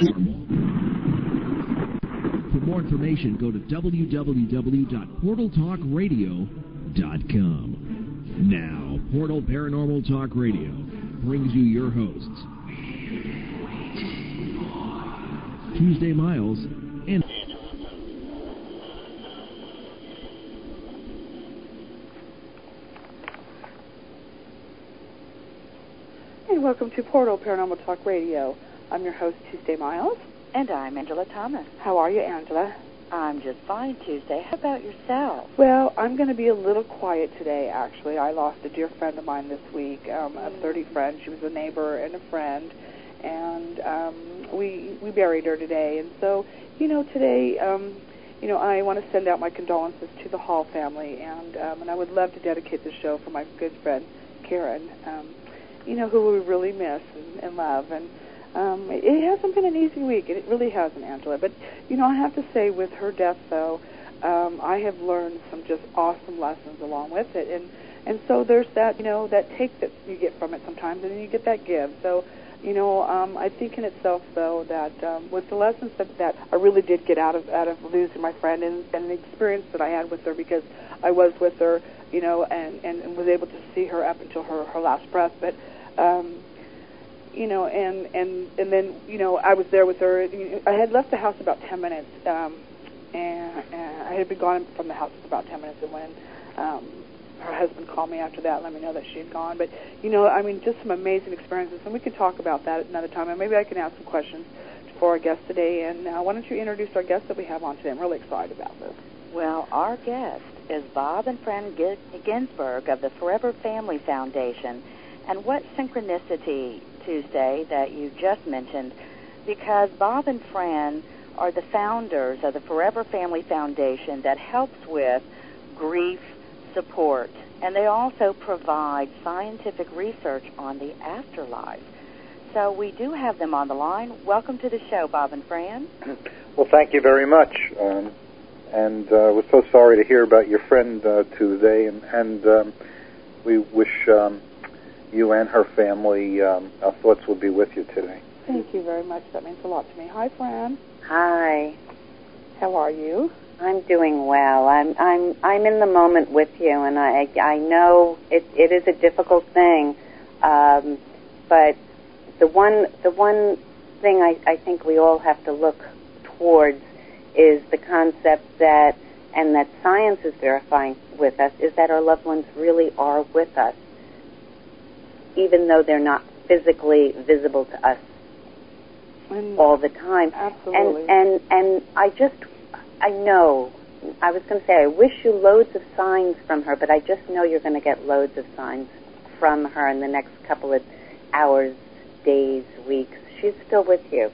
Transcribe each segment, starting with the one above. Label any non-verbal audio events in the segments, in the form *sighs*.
For more information, go to www.portaltalkradio.com. Now, Portal Paranormal Talk Radio brings you your hosts, Tuesday Miles and Hey, welcome to Portal Paranormal Talk Radio. I'm your host, Tuesday Miles. And I'm Angela Thomas. How are you, Angela? I'm just fine, Tuesday. How about yourself? Well, I'm going to be a little quiet today, actually. I lost a dear friend of mine this week, um, a 30 friend. She was a neighbor and a friend, and um, we we buried her today. And so, you know, today, um, you know, I want to send out my condolences to the Hall family, and um, and I would love to dedicate the show for my good friend Karen, um, you know, who we really miss and, and love. And um, it hasn't been an easy week. It really hasn't, Angela. But you know, I have to say, with her death, though, um, I have learned some just awesome lessons along with it, and and so there's that you know that take that you get from it sometimes, and then you get that give. So. You know, um, I think in itself, though, that um, with the lessons that, that I really did get out of out of losing my friend, and, and the experience that I had with her, because I was with her, you know, and, and, and was able to see her up until her her last breath. But um, you know, and and and then you know I was there with her. I had left the house about ten minutes, um, and, and I had been gone from the house for about ten minutes, and when um, her husband called me after that, let me know that she had gone. But you know, I mean, just some amazing experiences, and we could talk about that another time, and maybe I can ask some questions for our guest today. And uh, why don't you introduce our guest that we have on today? I'm really excited about this. Well, our guest is Bob and Fran Ginsberg of the Forever Family Foundation. And what synchronicity, Tuesday, that you just mentioned, because Bob and Fran are the founders of the Forever Family Foundation that helps with grief support. And they also provide scientific research on the afterlife. So we do have them on the line. Welcome to the show, Bob and Fran. *clears throat* Well, thank you very much. Um, and uh, we're so sorry to hear about your friend uh, Tuesday, and, and um, we wish um, you and her family, um, our thoughts will be with you today. Thank you very much. That means a lot to me. Hi, Fran. Hi. How are you? I'm doing well. I'm I'm I'm in the moment with you, and I I know it it is a difficult thing, um, but the one the one thing I I think we all have to look towards is the concept that and that science is verifying with us is that our loved ones really are with us, even though they're not physically visible to us And all the time. Absolutely. And and and I just I know I was going to say I wish you loads of signs from her, but I just know you're going to get loads of signs from her in the next couple of hours, days, weeks. She's still with you.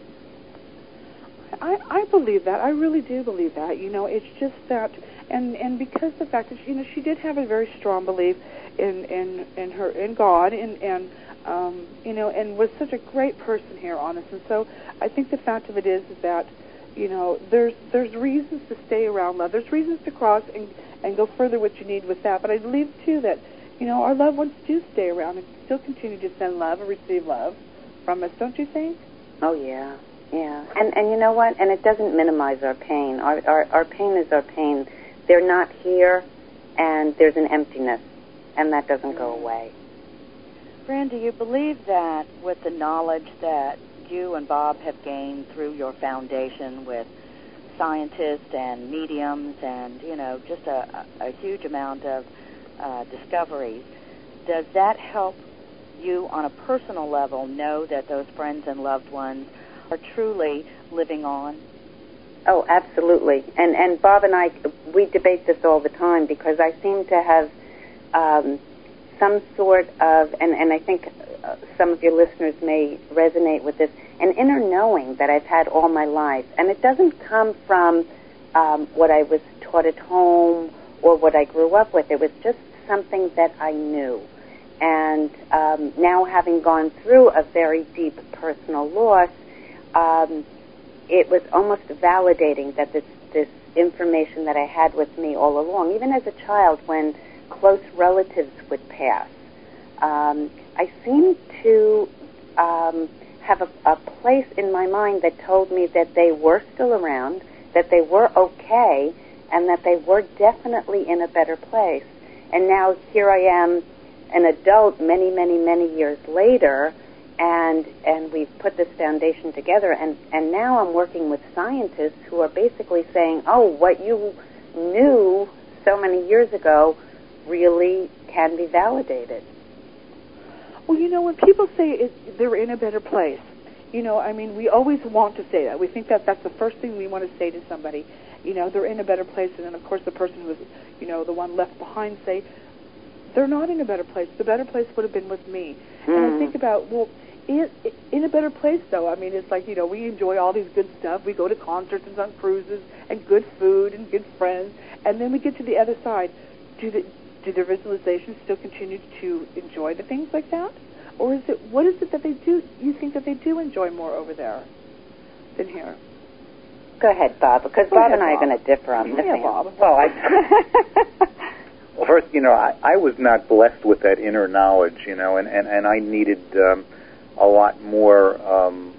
I, I believe that. I really do believe that. You know, it's just that, and and because the fact that she, you know she did have a very strong belief in in in her in God and and um, you know and was such a great person here on us. And so I think the fact of it is is that you know there's there's reasons to stay around love. There's reasons to cross and and go further what you need with that. But I believe too that you know our loved ones do stay around and still continue to send love and receive love from us. Don't you think? Oh yeah, yeah. And and you know what? And it doesn't minimize our pain. Our our, our pain is our pain. They're not here, and there's an emptiness, and that doesn't go away. Fran, do you believe that with the knowledge that you and Bob have gained through your foundation with scientists and mediums and, you know, just a, a, huge amount of uh, discoveries, does that help you on a personal level know that those friends and loved ones are truly living on? Oh, absolutely. And and Bob and I we debate this all the time because I seem to have um, some sort of and and I think uh, some of your listeners may resonate with this an inner knowing that I've had all my life, and it doesn't come from um, what I was taught at home or what I grew up with. It was just something that I knew. And um, now, having gone through a very deep personal loss, um, it was almost validating that this this information that I had with me all along, even as a child, when close relatives would pass, um, I seemed to um, have a, a place in my mind that told me that they were still around, that they were okay, and that they were definitely in a better place. And now here I am, an adult, many, many, many years later, and and we've put this foundation together. And and now I'm working with scientists who are basically saying, oh, what you knew so many years ago really can be validated. Well, you know, when people say it, they're in a better place, you know, I mean, we always want to say that. We think that that's the first thing we want to say to somebody. You know, they're in a better place, and then of course the person who is, you know, the one left behind say, they're not in a better place. The better place would have been with me. Mm. And I hmm. think about, well, in, in a better place though. I mean, it's like you know we enjoy all these good stuff. We go to concerts and on cruises and good food and good friends, and then we get to the other side. Do the do their visualizations still continue to enjoy the things like that, or is it what is it that they do? You think that they do enjoy more over there than here? Go ahead, Bob, because Bob ahead, and I Bob. are going to differ on this. Yeah, Bob. Well, I. *laughs* well, first, you know, I, I was not blessed with that inner knowledge, you know, and and and I needed. Um, a lot more, um,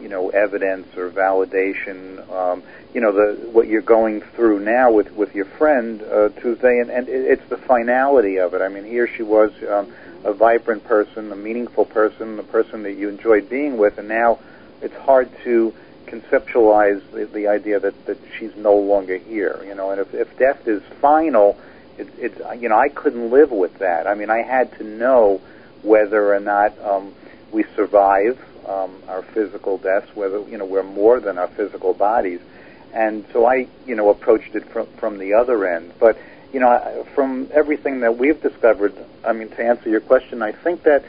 you know, evidence or validation. Um, you know, the what you're going through now with with your friend uh, Tuesday, and, and it's the finality of it. I mean, here she was, um, a vibrant person, a meaningful person, the person that you enjoyed being with, and now it's hard to conceptualize the, the idea that that she's no longer here. You know, and if, if death is final, it, it's you know I couldn't live with that. I mean, I had to know whether or not. Um, we survive um, our physical deaths, whether you know we're more than our physical bodies, and so I you know approached it from from the other end. But you know, from everything that we've discovered, I mean, to answer your question, I think that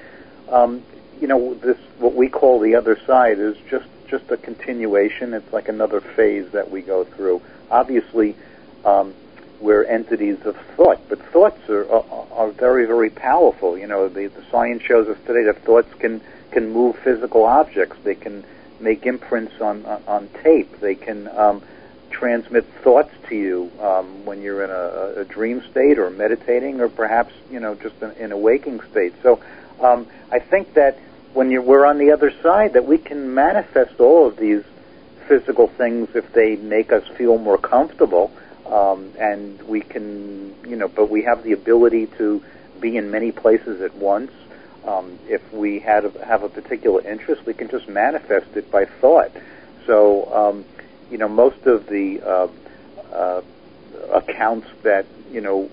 um, you know this what we call the other side is just just a continuation. It's like another phase that we go through. Obviously. Um, we're entities of thought, but thoughts are, are, are very, very powerful. You know, the, the science shows us today that thoughts can can move physical objects. They can make imprints on on, tape. They can um, transmit thoughts to you um, when you're in a, a dream state or meditating, or perhaps you know just in, in a waking state. So um, I think that when you're, we're on the other side, that we can manifest all of these physical things if they make us feel more comfortable, um, and we can you know, but we have the ability to be in many places at once. Um, if we had a, have a particular interest, we can just manifest it by thought. So, um, you know, most of the uh, uh, accounts that you know,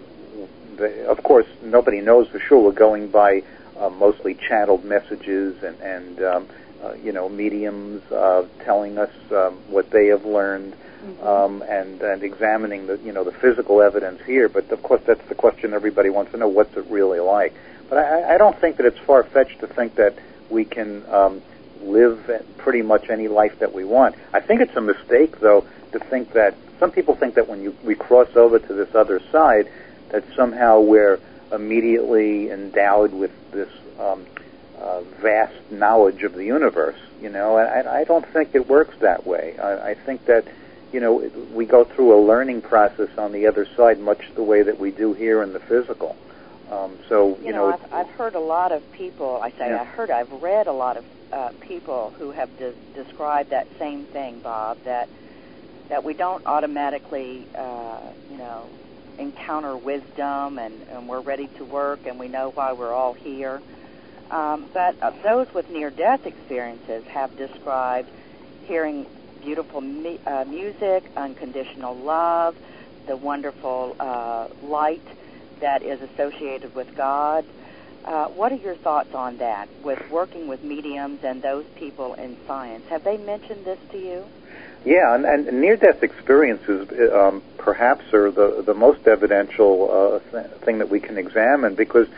the, of course, nobody knows for sure. We're going by uh, mostly channeled messages and, and um, uh, you know, mediums uh, telling us um, what they have learned. Mm-hmm. Um, and and examining the you know the physical evidence here, but of course that's the question everybody wants to know: what's it really like? But I, I don't think that it's far fetched to think that we can um, live pretty much any life that we want. I think it's a mistake, though, to think that some people think that when you, we cross over to this other side, that somehow we're immediately endowed with this um, uh, vast knowledge of the universe. You know, and I, I don't think it works that way. I, I think that you know we go through a learning process on the other side, much the way that we do here in the physical. Um, so you, you know, know I've, I've heard a lot of people. I say yeah. I heard. I've read a lot of uh, people who have de- described that same thing, Bob. That that we don't automatically, uh, you know, encounter wisdom and, and we're ready to work and we know why we're all here. Um, but uh, those with near-death experiences have described hearing beautiful mu- uh, music, unconditional love, the wonderful uh, light that is associated with God. Uh, what are your thoughts on that with working with mediums and those people in science? Have they mentioned this to you? Yeah, and, and near-death experiences um, perhaps are the the most evidential uh, th- thing that we can examine because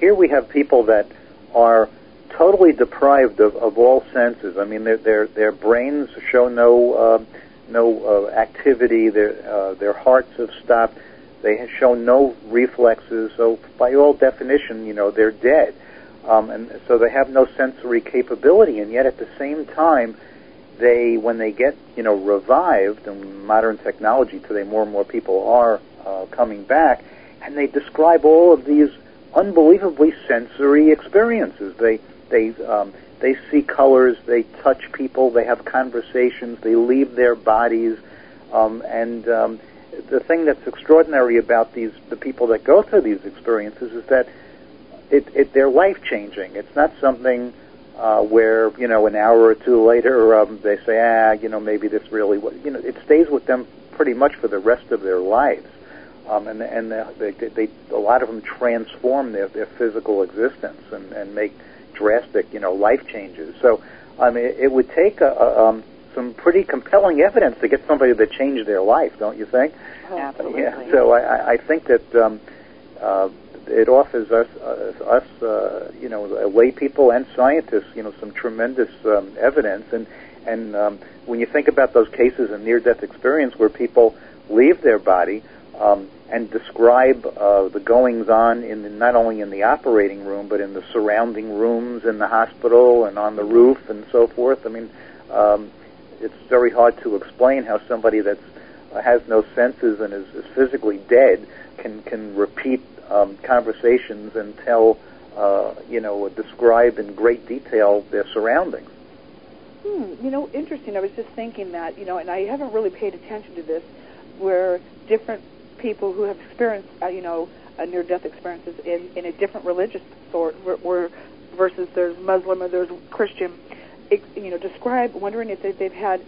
here we have people that are totally deprived of, of all senses. I mean, their their their brains show no uh, no uh, activity. Their uh, their hearts have stopped. They have shown no reflexes, so by all definition, you know, they're dead. Um, and so they have no sensory capability, and yet at the same time, they, when they get, you know, revived, and modern technology today, more and more people are uh, coming back, and they describe all of these unbelievably sensory experiences. They they um, they see colors, they touch people, they have conversations, they leave their bodies, um, and um, the thing that's extraordinary about these the people that go through these experiences is that it, it they're life changing. It's not something uh, where you know an hour or two later um, they say ah you know maybe this really was you know it stays with them pretty much for the rest of their lives. Um, and and they, they, they a lot of them transform their, their physical existence and, and make drastic you know life changes. So I mean it, would take a, a um, some pretty compelling evidence to get somebody that changed their life, don't you think? Absolutely. Yeah. So I, I think that um, uh, it offers us, uh, us, uh, you know, lay people and scientists, you know, some tremendous um, evidence. And and um, when you think about those cases of near-death experience where people leave their body um, and describe uh, the goings-on in the, not only in the operating room but in the surrounding rooms in the hospital and on the roof and so forth. I mean. Um, it's very hard to explain how somebody that uh, has no senses and is, is physically dead can can repeat um, conversations and tell uh, you know describe in great detail their surroundings. Hmm, you know, interesting. I was just thinking that, you know, and I haven't really paid attention to this, where different people who have experienced, uh, you know, uh, near-death experiences in, in a different religious sort, where, where versus there's Muslim or there's Christian, you know, describe, wondering if they've had,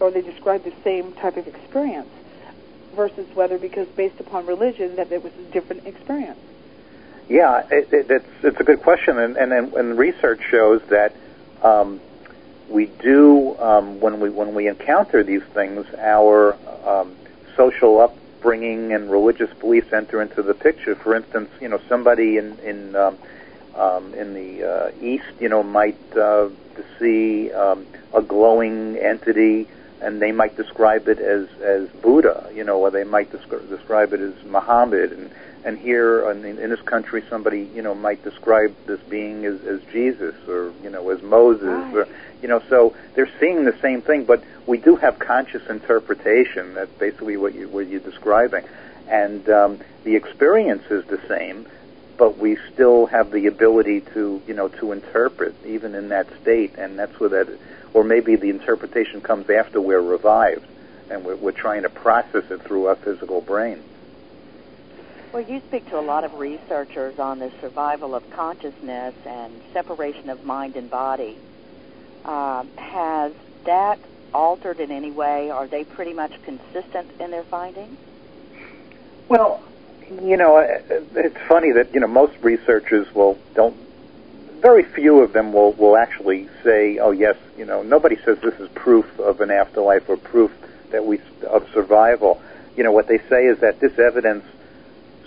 or they describe the same type of experience, versus whether because based upon religion that it was a different experience. Yeah, it, it, it's it's a good question, and and, and research shows that um, we do um, when we when we encounter these things, our um, social upbringing and religious beliefs enter into the picture. For instance, you know, somebody in in um, um, in the uh, east, you know, might uh, see um, a glowing entity, and they might describe it as as Buddha, you know, or they might descri- describe it as Muhammad, and and here in, in this country, somebody you know might describe this being as, as Jesus, or you know, as Moses, right. or you know, so they're seeing the same thing, but we do have conscious interpretation. That's basically what you what you're describing, and um, the experience is the same but we still have the ability to, you know, to interpret even in that state, and that's where that, or maybe the interpretation comes after we're revived, and we're, we're trying to process it through our physical brain. Well, you speak to a lot of researchers on the survival of consciousness and separation of mind and body. Uh, has that altered in any way? Are they pretty much consistent in their findings? Well, you know, it's funny that you know most researchers will don't. Very few of them will will actually say, "Oh yes, you know." Nobody says this is proof of an afterlife or proof that we of survival. You know what they say is that this evidence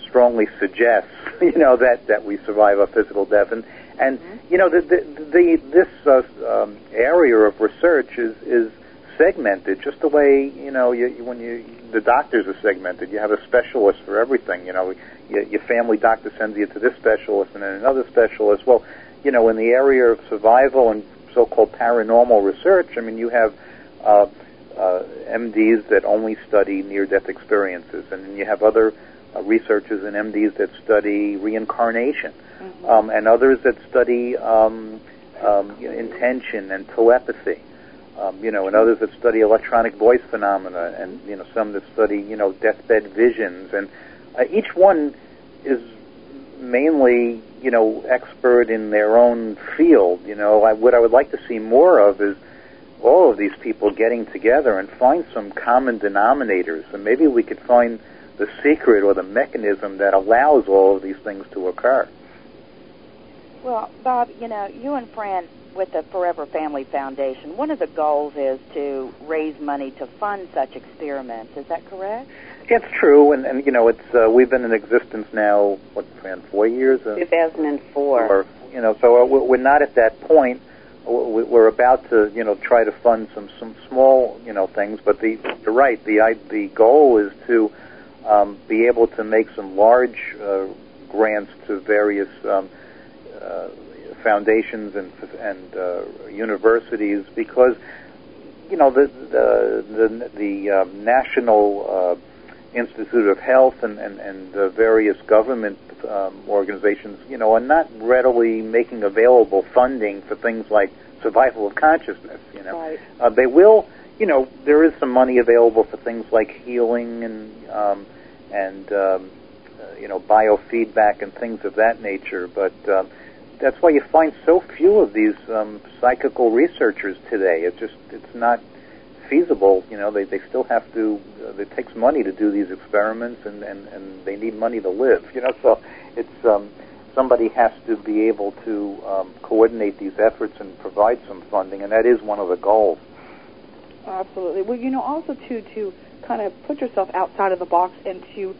strongly suggests, *laughs* you know, that that we survive a physical death, and and mm-hmm. you know the the, the this uh, um, area of research is is segmented just the way you know you, when you the doctors are segmented. You have a specialist for everything. You know, your, your family doctor sends you to this specialist and then another specialist. Well, you know, in the area of survival and so-called paranormal research, I mean, you have uh, uh, MDs that only study near-death experiences, and then you have other uh, researchers and MDs that study reincarnation, mm-hmm. um, and others that study um, um, intention and telepathy um, you know, and others that study electronic voice phenomena, and you know, some that study, you know, deathbed visions, and uh, each one is mainly, you know, expert in their own field. You know, I, what I would like to see more of is all of these people getting together and find some common denominators, and maybe we could find the secret or the mechanism that allows all of these things to occur. Well, Bob, you know, you and Fran with the Forever Family Foundation, one of the goals is to raise money to fund such experiments. Is that correct? It's true, and, and you know, it's uh, we've been in existence now, what, Fran, four years? Uh, 2004. Or, you know, so uh, we're not at that point. We're about to, you know, try to fund some some small, you know, things. But the you're right. The the goal is to um, be able to make some large uh, grants to various um, uh, foundations and and uh, universities because you know the the the, the uh, national uh, Institute of Health and and, and uh, various government um, organizations, you know, are not readily making available funding for things like survival of consciousness. You know, Right. uh, they will. You know, there is some money available for things like healing and um, and um, uh, you know biofeedback and things of that nature. But um, that's why you find so few of these um, psychical researchers today. It just it's not feasible. You know, they they still have to. Uh, it takes money to do these experiments, and and and they need money to live. You know, so it's um, somebody has to be able to um, coordinate these efforts and provide some funding, and that is one of the goals. Absolutely. Well, you know, also too to kind of put yourself outside of the box and to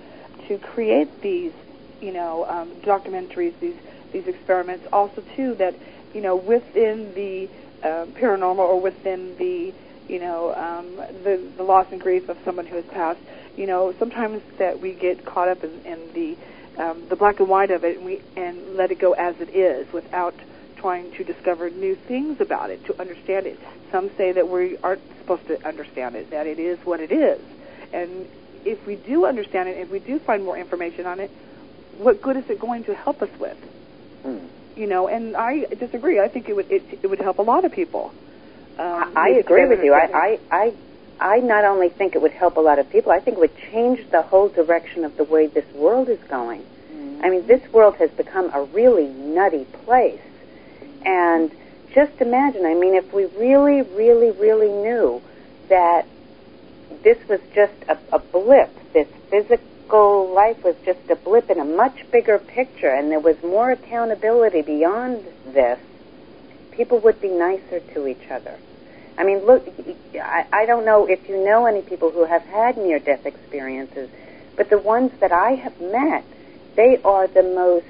to create these, you know, um, documentaries, these these experiments. Also too that you know within the uh, paranormal or within the you know um, the the loss and grief of someone who has passed. You know, sometimes that we get caught up in, in the um, the black and white of it, and we and let it go as it is without trying to discover new things about it to understand it. Some say that we aren't supposed to understand it, that it is what it is. And if we do understand it, if we do find more information on it, what good is it going to help us with? Hmm. You know, and I disagree. I think it would it, it would help a lot of people. Um, I agree with you. I. I, I, I not only think it would help a lot of people, I think it would change the whole direction of the way this world is going. I mean, this world has become a really nutty place. And just imagine, I mean, if we really, really, really knew that this was just a, a blip, this physical life was just a blip in a much bigger picture, and there was more accountability beyond this, people would be nicer to each other. I mean, look, I, I don't know if you know any people who have had near death experiences, but the ones that I have met, they are the most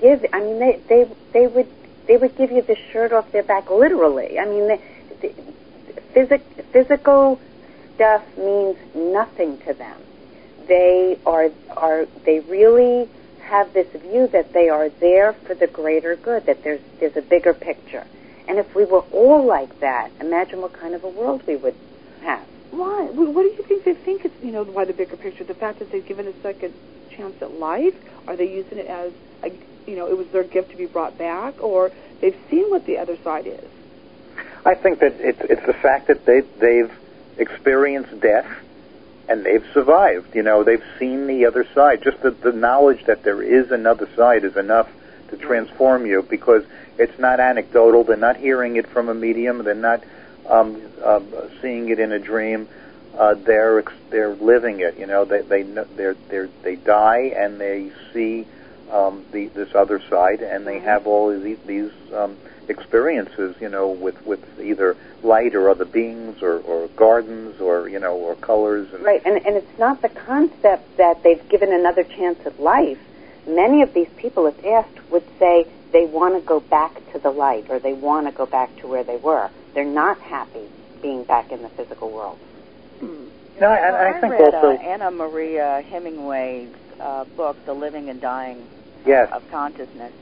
give. I mean, they they they would they would give you the shirt off their back, literally. I mean, the, the, physic, physical stuff means nothing to them. They are are they really have this view that they are there for the greater good, that there's there's a bigger picture. And if we were all like that, imagine what kind of a world we would have. Why? What do you think they think it's, you know, why the bigger picture? The fact that they've given a second chance at life? Are they using it as, a, you know, it was their gift to be brought back? Or they've seen what the other side is? I think that it's it's the fact that they they've experienced death and they've survived. You know, they've seen the other side. Just the, the knowledge that there is another side is enough to transform you because it's not anecdotal. They're not hearing it from a medium. They're not um, um, seeing it in a dream. Uh, they're ex- they're living it. You know, they they they're, they're, they die and they see um, the this other side, and they have all these, these um, experiences. You know, with with either light or other beings or, or gardens or you know or colors and Right, and, and it's not the concept that they've given another chance at life. Many of these people, if asked, would say they want to go back to the light or they want to go back to where they were. They're not happy being back in the physical world. You know, and Well, I think read also uh, Anna Maria Hemingway's uh, book, The Living and Dying Yes. of Consciousness.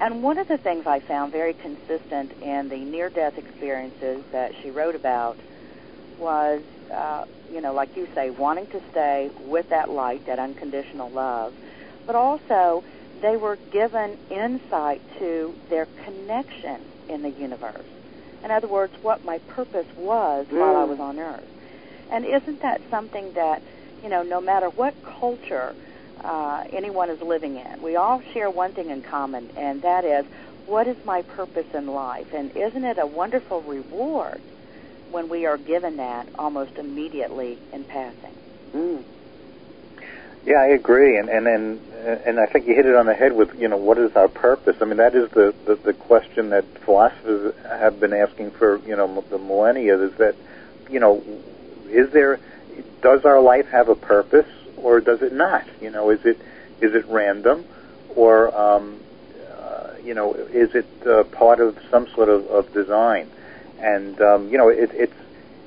And one of the things I found very consistent in the near-death experiences that she wrote about was, uh, you know, like you say, wanting to stay with that light, that unconditional love, but also they were given insight to their connection in the universe. In other words, what my purpose was while I Mm. was on Earth. And isn't that something that, you know, no matter what culture uh, anyone is living in, we all share one thing in common, and that is, what is my purpose in life? And isn't it a wonderful reward when we are given that almost immediately in passing? Mm. Yeah, I agree, and and and and I think you hit it on the head with you know what is our purpose. I mean that is the the, the question that philosophers have been asking for you know the millennia. Is that you know is there does our life have a purpose or does it not? You know, is it is it random or um, uh, you know is it uh, part of some sort of, of design? And um, you know it, it's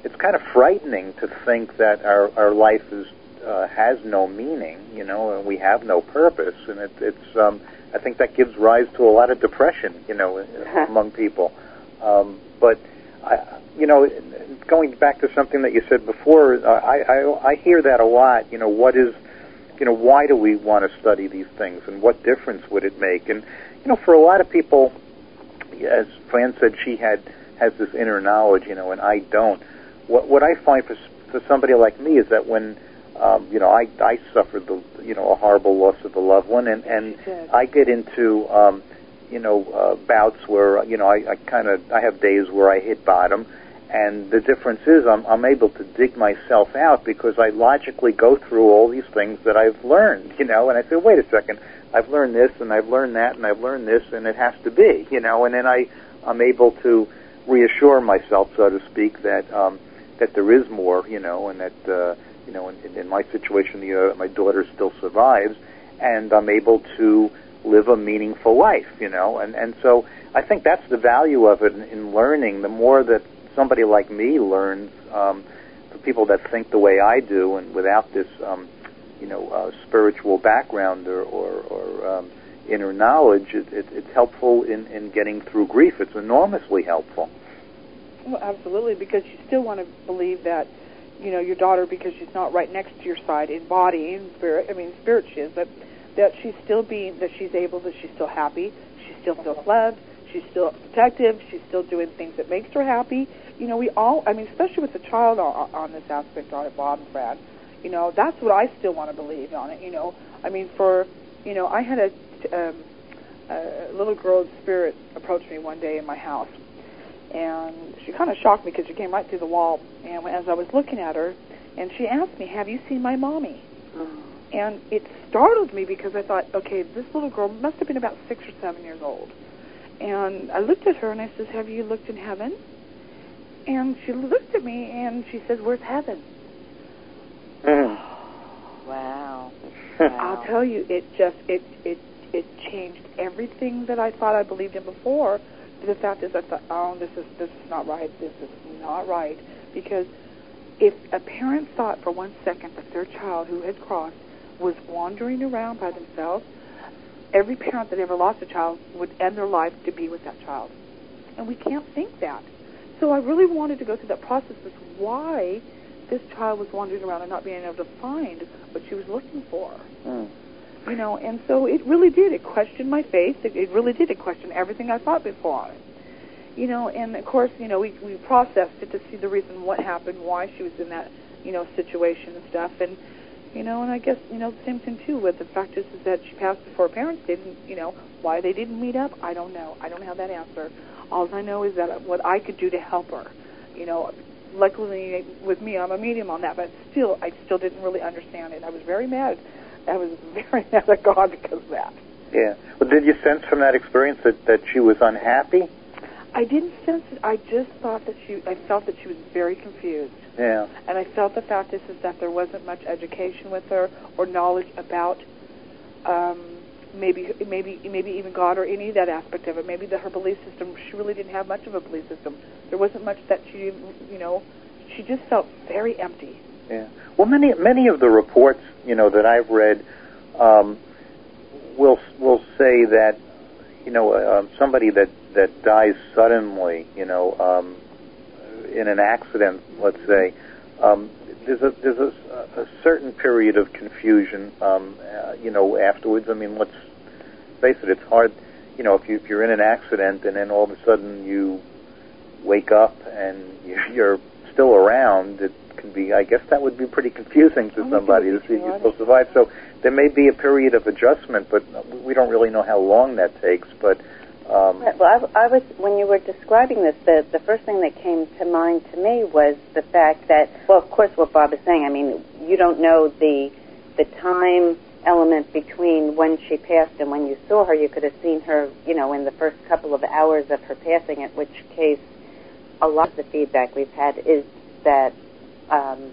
it's kind of frightening to think that our our life is uh, has no meaning, you know, and we have no purpose, and it, it's um, I think that gives rise to a lot of depression, you know, *laughs* among people. Um, but I, you know, going back to something that you said before, uh, I, I I hear that a lot. You know, what is, you know, why do we want to study these things, and what difference would it make? And you know, for a lot of people, as Fran said, she had has this inner knowledge, you know, and I don't. What what I find for for somebody like me is that when um, you know I I suffered the you know a horrible loss of a loved one, and and I get into um, you know uh, bouts where you know I, I kind of I have days where I hit bottom, and the difference is I'm I'm able to dig myself out because I logically go through all these things that I've learned, you know, and I say, wait a second, I've learned this and I've learned that and I've learned this and it has to be, you know, and then I I'm able to reassure myself, so to speak, that um, that there is more, you know, and that uh, you know, in, in my situation, you know, my daughter still survives, and I'm able to live a meaningful life, you know, and and so I think that's the value of it in, in learning. The more that somebody like me learns, um, for people that think the way I do, and without this, um, you know, uh, spiritual background or or, or um, inner knowledge, it, it, it's helpful in in getting through grief. It's enormously helpful. Well, absolutely, because you still want to believe that, you know, your daughter, because she's not right next to your side in body and spirit. I mean, spirit she is, but that she's still being, that she's able, that she's still happy, she still feels loved, she's still protective, she's still doing things that makes her happy. You know, we all, I mean, especially with the child on, on this aspect on it, Bob and Fran. You know, that's what I still want to believe on it. You know, I mean, for, you know, I had a, um, a little girl's spirit approach me one day in my house and she kind of shocked me because she came right through the wall. And as I was looking at her, and she asked me, "Have you seen my mommy?" Mm. And it startled me because I thought, okay, this little girl must have been about six or seven years old. And I looked at her and I says, "Have you looked in heaven?" And she looked at me and she says, "Where's heaven?" Mm. *sighs* Wow. *laughs* I'll tell you, it just it it it changed everything that I thought I believed in before the fact is, I thought, oh, this is this is not right. This is not right because if a parent thought for one second that their child who had crossed was wandering around by themselves, every parent that ever lost a child would end their life to be with that child, and we can't think that. So I really wanted to go through that process of why this child was wandering around and not being able to find what she was looking for. Mm. You know, and so it really did. It questioned my faith. It, it really did. It questioned everything I thought before. You know, and of course, you know, we we processed it to see the reason what happened, why she was in that, you know, situation and stuff, and you know, and I guess you know the same thing too. With the fact is, is that she passed before her parents didn't, you know, why they didn't meet up, I don't know. I don't have that answer. All I know is that what I could do to help her, you know, luckily with me, I'm a medium on that, but still, I still didn't really understand it. I was very mad I was *laughs* very mad at God because of that. Yeah. Well, did you sense from that experience that that she was unhappy? I didn't sense it. I just thought that she. I felt that she was very confused. Yeah. And I felt the fact is, is that there wasn't much education with her or knowledge about um, maybe maybe maybe even God or any of that aspect of it. Maybe the her belief system. She really didn't have much of a belief system. There wasn't much that she you know. She just felt very empty. Yeah. Well, many many of the reports, you know, that I've read, um, will will say that, you know, uh, somebody that that dies suddenly, you know, um, in an accident, let's say, um, there's a there's a, a certain period of confusion, um, uh, you know, afterwards. I mean, let's face it, it's hard, you know, if you if you're in an accident and then all of a sudden you wake up and *laughs* you're still around, it can be. I guess that would be pretty confusing to Oh, somebody to see you still survive. So there may be a period of adjustment, but we don't really know how long that takes. But um, Right, Well, I, I was when you were describing this, the the first thing that came to mind to me was the fact that, well, of course, what Bob is saying. I mean, you don't know the the time element between when she passed and when you saw her. You could have seen her, you know, in the first couple of hours of her passing. At which case, a lot of the feedback we've had is that um,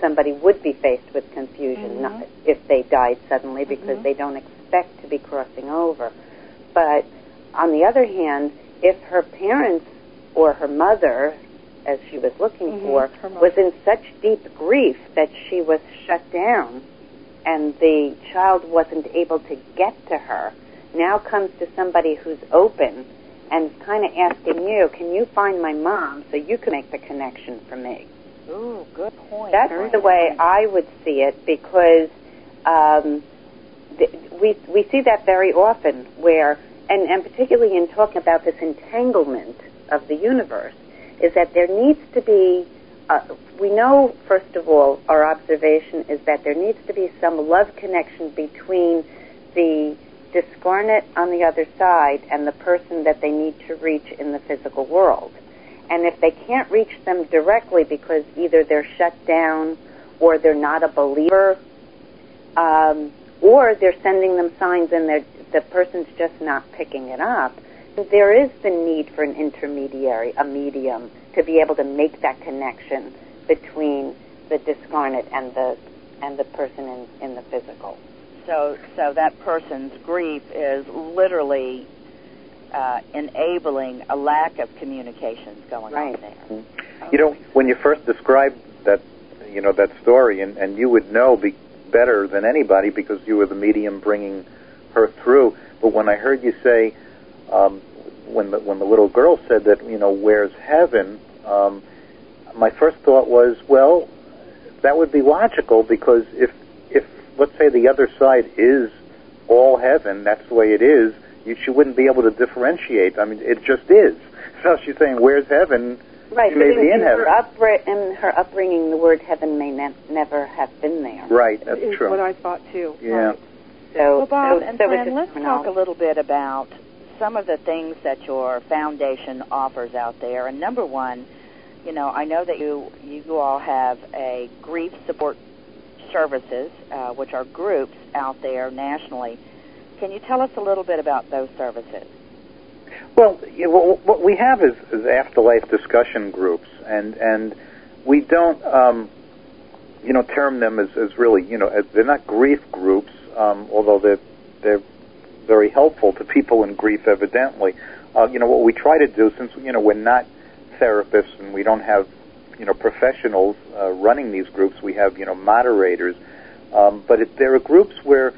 somebody would be faced with confusion Mhm. not, if they died suddenly because Mhm. they don't expect to be crossing over. But on the other hand, if her parents or her mother, as she was looking Mhm, for, was in such deep grief that she was shut down and the child wasn't able to get to her, now comes to somebody who's open and kind of asking you, can you find my mom so you can make the connection for me? Ooh, good point. That's Very the way point. I would see it because um, th- we we see that very often where, and, and particularly in talking about this entanglement of the universe, is that there needs to be. Uh, we know, first of all, our observation is that there needs to be some love connection between the discarnate on the other side and the person that they need to reach in the physical world. And if they can't reach them directly because either they're shut down or they're not a believer, um, or they're sending them signs and they're, the person's just not picking it up, there is the need for an intermediary, a medium, to be able to make that connection between the discarnate and the and the person in, in the physical. So, so that person's grief is literally uh, enabling a lack of communications going Right. on there. You know, when you first described that, you know, that story, and, and you would know be better than anybody because you were the medium bringing her through. But when I heard you say, um, when the when the little girl said that, you know, where's heaven? Um, my first thought was, well, that would be logical because if if let's say the other side is all heaven, that's the way it is. You she wouldn't be able to differentiate. I mean, it just is. *laughs* So she's saying, "Where's heaven?" Right, She may in, be in in her, heaven. upbr- in her upbringing, the word heaven may ne- never have been there. Right, that's is true. what I thought too. Yeah. Right. So, Well, Bob so, and so Fran, let's just talk a little bit about some of the things that your foundation offers out there. And number one, you know, I know that you you all have a grief support services, uh, which are groups out there nationally. Can you tell us a little bit about those services? Well, you know, what, what we have is, is afterlife discussion groups, and and we don't, um, you know, term them as, as really, you know, as, they're not grief groups, um, although they're they're very helpful to people in grief, evidently. Uh, you know, what we try to do, since you know we're not therapists and we don't have, you know, professionals uh, running these groups, we have you know moderators, um, but it, there are groups where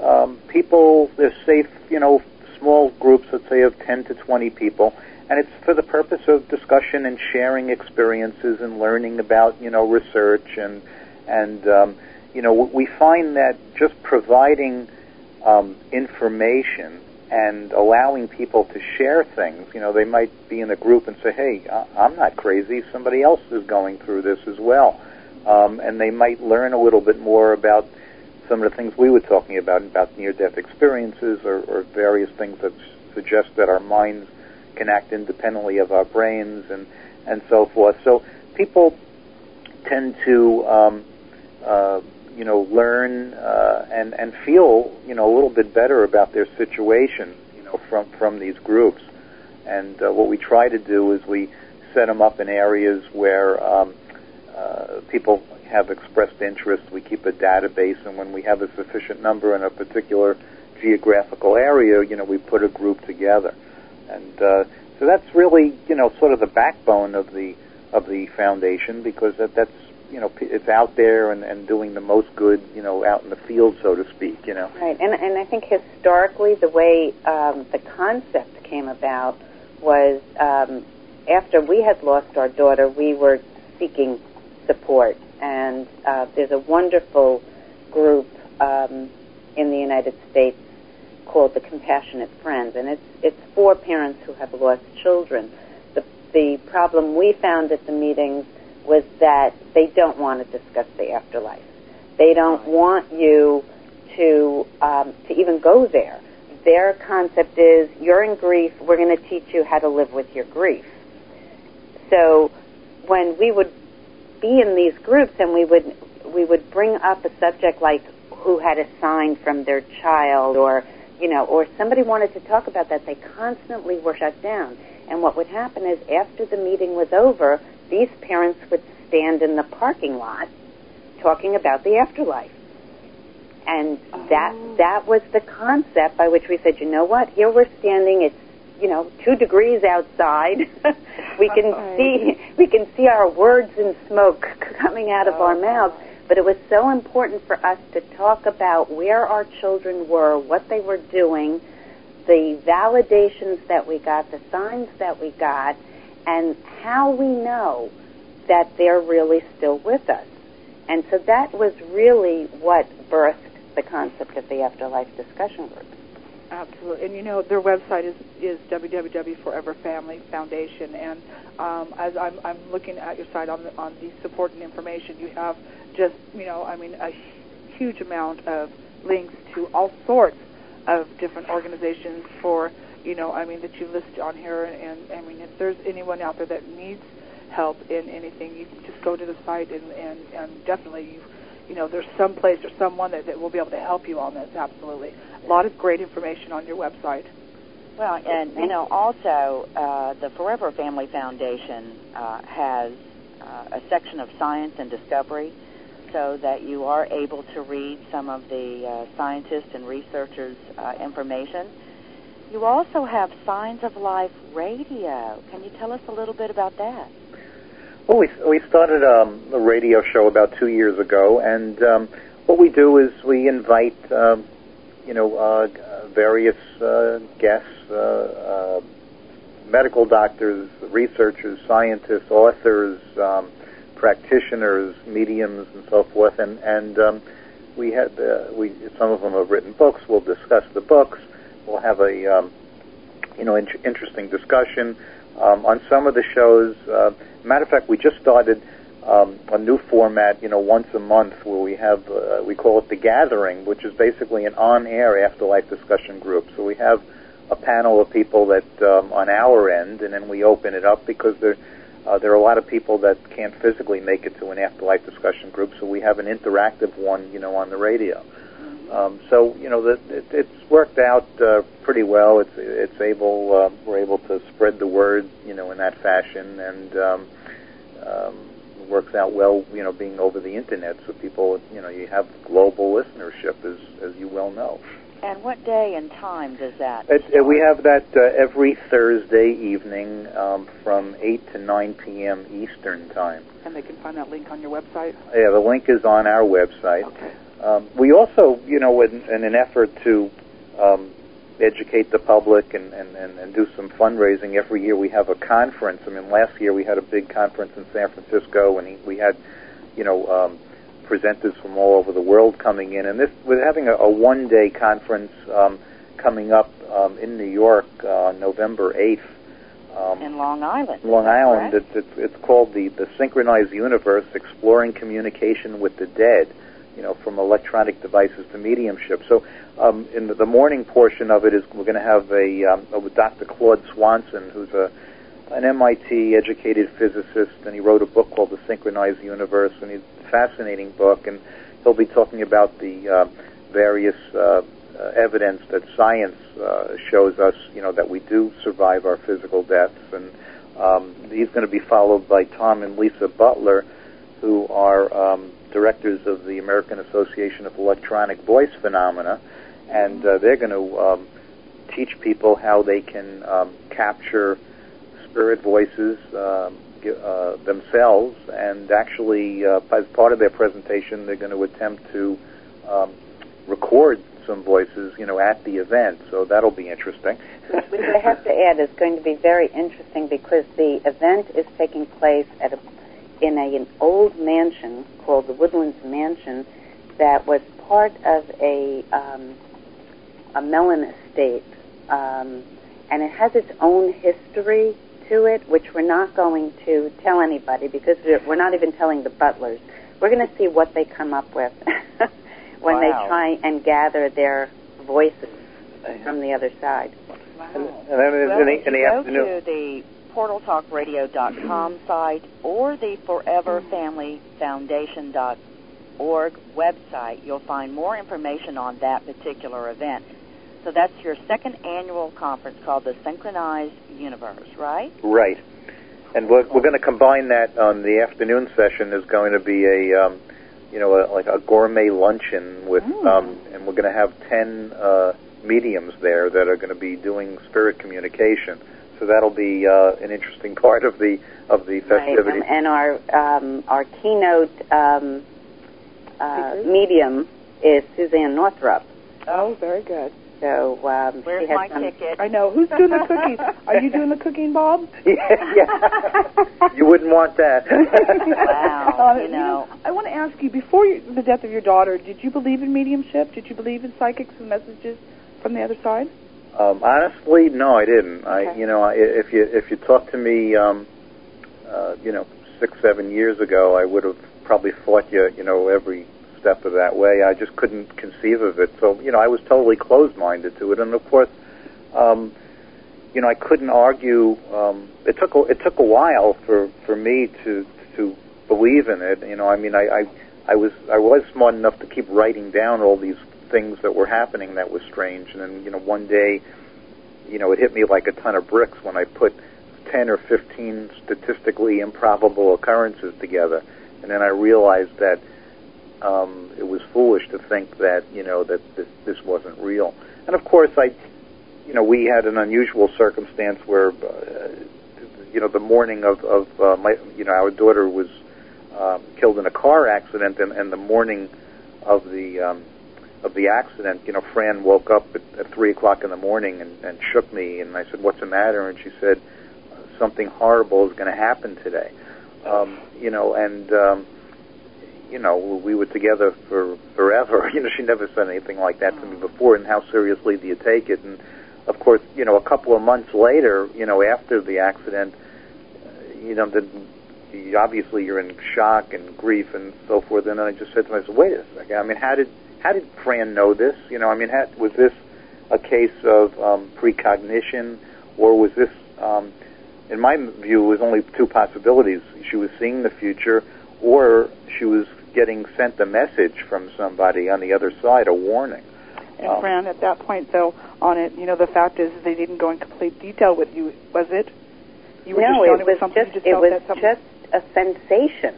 um, people they're safe, you know, small groups, let's say of 10 to 20 people, and it's for the purpose of discussion and sharing experiences and learning about, you know, research and and um, you know we find that just providing um, information and allowing people to share things. You know, they might be in a group and say, "Hey, I'm not crazy. Somebody else is going through this as well," um, and they might learn a little bit more about some of the things we were talking about about near-death experiences or, or various things that suggest that our minds can act independently of our brains and and so forth. So people tend to um, uh, you know learn uh, and and feel you know a little bit better about their situation you know from from these groups. And uh, what we try to do is we set them up in areas where um, uh, people have expressed interest. We keep a database, and when we have a sufficient number in a particular geographical area, you know, we put a group together. And uh, so that's really, you know, sort of the backbone of the of the foundation because that, that's, you know, it's out there and, and doing the most good, you know, out in the field, so to speak. You know. Right, and and I think historically the way um, the concept came about was um, after we had lost our daughter, we were seeking support, and uh, there's a wonderful group um, in the United States called the Compassionate Friends, and it's it's for parents who have lost children. The the problem we found at the meetings was that they don't want to discuss the afterlife. They don't want you to um, to even go there. Their concept is you're in grief. We're going to teach you how to live with your grief. So when we would be in these groups and we would we would bring up a subject like who had a sign from their child or you know or somebody wanted to talk about that they constantly were shut down and what would happen is after the meeting was over these parents would stand in the parking lot talking about the afterlife. And that oh. that was the concept by which we said you know what? Here we're standing it's you know two degrees outside. *laughs* We can see we can see our words in smoke *laughs* coming out of our oh. mouths. But it was so important for us to talk about where our children were what they were doing the validations that we got, the signs that we got, and how we know that they're really still with us. And so that was really what birthed the concept of the afterlife discussion group. Absolutely, and you know their website is is www and um, as I'm I'm looking at your site on the, on the support and information, you have just you know I mean a huge amount of links to all sorts of different organizations for you know I mean that you list on here, and, and I mean if there's anyone out there that needs help in anything, you can just go to the site and and, and definitely you you know there's some place or someone that, that will be able to help you on this. Absolutely a lot of great information on your website. Well, and you know, also uh, the Forever Family Foundation uh, has uh, a section of science and discovery, so that you are able to read some of the uh, scientists and researchers' uh, information. You also have Signs of Life Radio. Can you tell us a little bit about that? Well, we we started um, a radio show about two years ago, and um, what we do is we invite um, you know, uh, various uh, guests, uh, uh, medical doctors, researchers, scientists, authors, um, practitioners, mediums, and so forth. And and um, we had uh, we some of them have written books. We'll discuss the books. We'll have a um, you know in- interesting discussion um, on some of the shows. Uh, matter of fact, we just started um, a new format, you know, once a month where we have, uh, we call it the gathering, which is basically an on-air afterlife discussion group. So we have a panel of people that um, on our end, and then we open it up because there, uh, there are a lot of people that can't physically make it to an afterlife discussion group. So we have an interactive one, you know, on the radio. Um, so you know, the, it, it's worked out uh, pretty well. It's it's able uh, we're able to spread the word, you know, in that fashion, and um, um, works out well, you know, being over the internet, so people, you know, you have global listenership, as as you well know. And what day and time does that? It, uh, we have that uh, every Thursday evening um, from 8 to 9 p.m. Eastern Time. And they can find that link on your website? Yeah, the link is on our website. Okay. Um, we also, you know, in, in an effort to um, educate the public and, and, and, and do some fundraising. Every year we have a conference. I mean, last year we had a big conference in San Francisco, and we had, you know, um, presenters from all over the world coming in. And this, we're having a, a one-day conference um, coming up um, in New York uh, November 8th. Um, in Long Island. Long Island. It's, it's, it's called the, the Synchronized Universe, Exploring Communication with the Dead you know, from electronic devices to mediumship. So, um, in the, the morning portion of it is we're going to have a um, Dr. Claude Swanson, who's a an MIT educated physicist, and he wrote a book called The Synchronized Universe, and it's a fascinating book, and he'll be talking about the uh, various uh, evidence that science uh, shows us, you know, that we do survive our physical deaths, and um, he's going to be followed by Tom and Lisa Butler, who are um, directors of the American Association of Electronic Voice Phenomena, and uh, they're going to um, teach people how they can um, capture spirit voices um, uh, themselves. And actually, uh, as part of their presentation, they're going to attempt to um, record some voices, you know, at the event. So that'll be interesting. Which I have to add is going to be very interesting because the event is taking place at a in a, an old mansion called the Woodlands Mansion that was part of a um, a Mellon estate, um, and it has its own history to it, which we're not going to tell anybody because we're not even telling the butlers. We're going to see what they come up with *laughs* when wow. they try and gather their voices from the other side. Wow. And, and then in, well, in the, if in the afternoon, to the portaltalkradio.com site or the foreverfamilyfoundation.org website, you'll find more information on that particular event. So that's your second annual conference called the Synchronized Universe, right? Right. And we're, we're going to combine that on the afternoon session. Is going to be a, um, you know, a, like a gourmet luncheon with, Mm. um, and we're going to have ten uh, mediums there that are going to be doing spirit communication. So that'll be uh, an interesting part of the of the festivity. Right. And our um, our keynote um, uh, medium is Suzane Northrop. Oh, very good. So um, Where's she had my some. ticket? I know. Who's doing the cooking? Are you doing the cooking, Bob? *laughs* yeah, yeah. you wouldn't want that. *laughs* Wow, Uh, you know. I want to ask you before you, the death of your daughter, did you believe in mediumship? Did you believe in psychics and messages from the other side? Um, honestly, no, I didn't. I, you know, I, if you if you talked to me, um, uh, you know, six seven years ago, I would have probably fought you, you know, every step of that way. I just couldn't conceive of it. So, you know, I was totally closed minded to it, and of course, um, you know, I couldn't argue. Um, it took a, it took a while for for me to to believe in it. You know, I mean, I, I I was I was smart enough to keep writing down all these things that were happening that was strange, and then you know, one day, you know, it hit me like a ton of bricks when I put ten or fifteen statistically improbable occurrences together, and then I realized that um, it was foolish to think that you know that this, this wasn't real. And of course, I, you know, we had an unusual circumstance where, uh, you know, the morning of of uh, my, you know, our daughter was um, killed in a car accident, and, and the morning of the um, of the accident, you know, Fran woke up at, at three o'clock in the morning and, and shook me, and I said, "What's the matter?" And she said, "Something horrible is going to happen today." Um, you know, and um, you know, we were together for forever. *laughs* You know, she never said anything like that to me before. And how seriously do you take it? And of course, you know, a couple of months later, you know, after the accident, uh, you know, the obviously you're in shock and grief and so forth. And then I just said to myself, wait a second. I mean, how did how did Fran know this? You know, I mean, had, was this a case of um, precognition, or was this? Um, in my view, was only two possibilities. She was seeing the future, or she was getting sent a message from somebody on the other side, a warning. And Um, Fran, at that point, though, on it, you know, the fact is they didn't go in complete detail with you, was it? You were no, just shown it was something just, just it was just a sensation.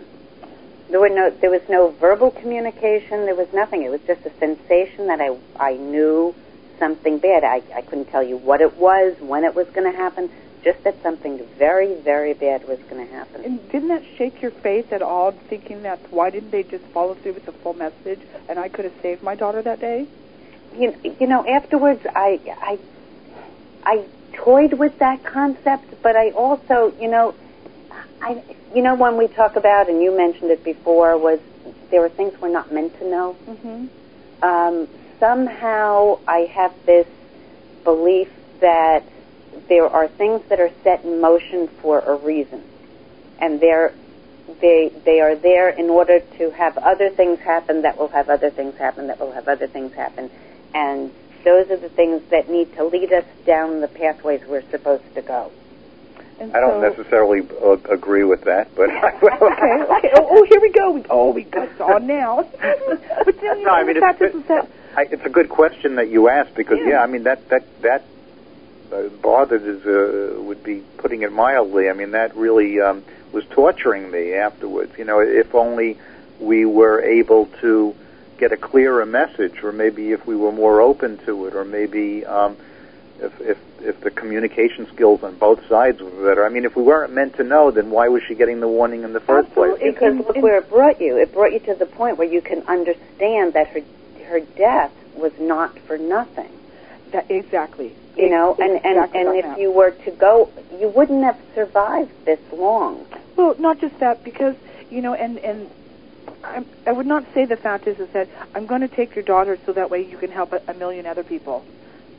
There were no there was no verbal communication. There was nothing. It was just a sensation that I I knew something bad. I I couldn't tell you what it was, when it was going to happen. Just that something very very bad was going to happen. And didn't that shake your faith at all, thinking that why didn't they just follow through with the full message and I could have saved my daughter that day? you, you know, afterwards, I, I, I toyed with that concept, but I also, you know, I, you know, when we talk about, and you mentioned it before, was there are things we're not meant to know. Mm-hmm. Um, somehow, I have this belief that there are things that are set in motion for a reason, and they're they they are there in order to have other things happen that will have other things happen that will have other things happen and those are the things that need to lead us down the pathways we're supposed to go. And I don't so, necessarily uh, agree with that, but i *laughs* okay, okay. Oh, oh, here we go. We, oh, we got on now. *laughs* but then, you No, know, I mean, it's- is that I, it's a good question that you asked because Yeah. yeah, I mean that that that uh, bothered is uh, would be putting it mildly. I mean that really um, was torturing me afterwards. You know, if only we were able to get a clearer message, or maybe if we were more open to it, or maybe um, if if if the communication skills on both sides were better. I mean, if we weren't meant to know, then why was she getting the warning in the first Absolutely. place? Because look where it brought you. It brought you to the point where you can understand that her her death was not for nothing. that exactly. You know, and and Exactly and right if now. you were to go, you wouldn't have survived this long. Well, not just that, because you know, and and I, I would not say the fact is is that I'm going to take your daughter so that way you can help a, a million other people,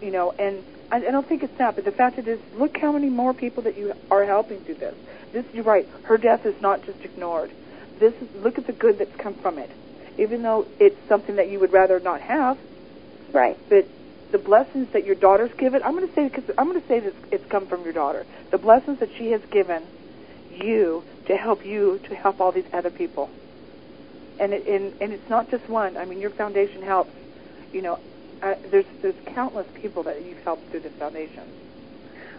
you know, and I, I don't think it's that, but the fact it is, look how many more people that you are helping through this. This, you're right. Her death is not just ignored. This is look at the good that's come from it, even though it's something that you would rather not have. Right. But the blessings that your daughter's given, I'm going to say because I'm going to say this, it's come from your daughter. The blessings that she has given you to help you to help all these other people. And it, and and it's not just one. I mean, your foundation helps. You know, uh, there's there's countless people that you've helped through this foundation.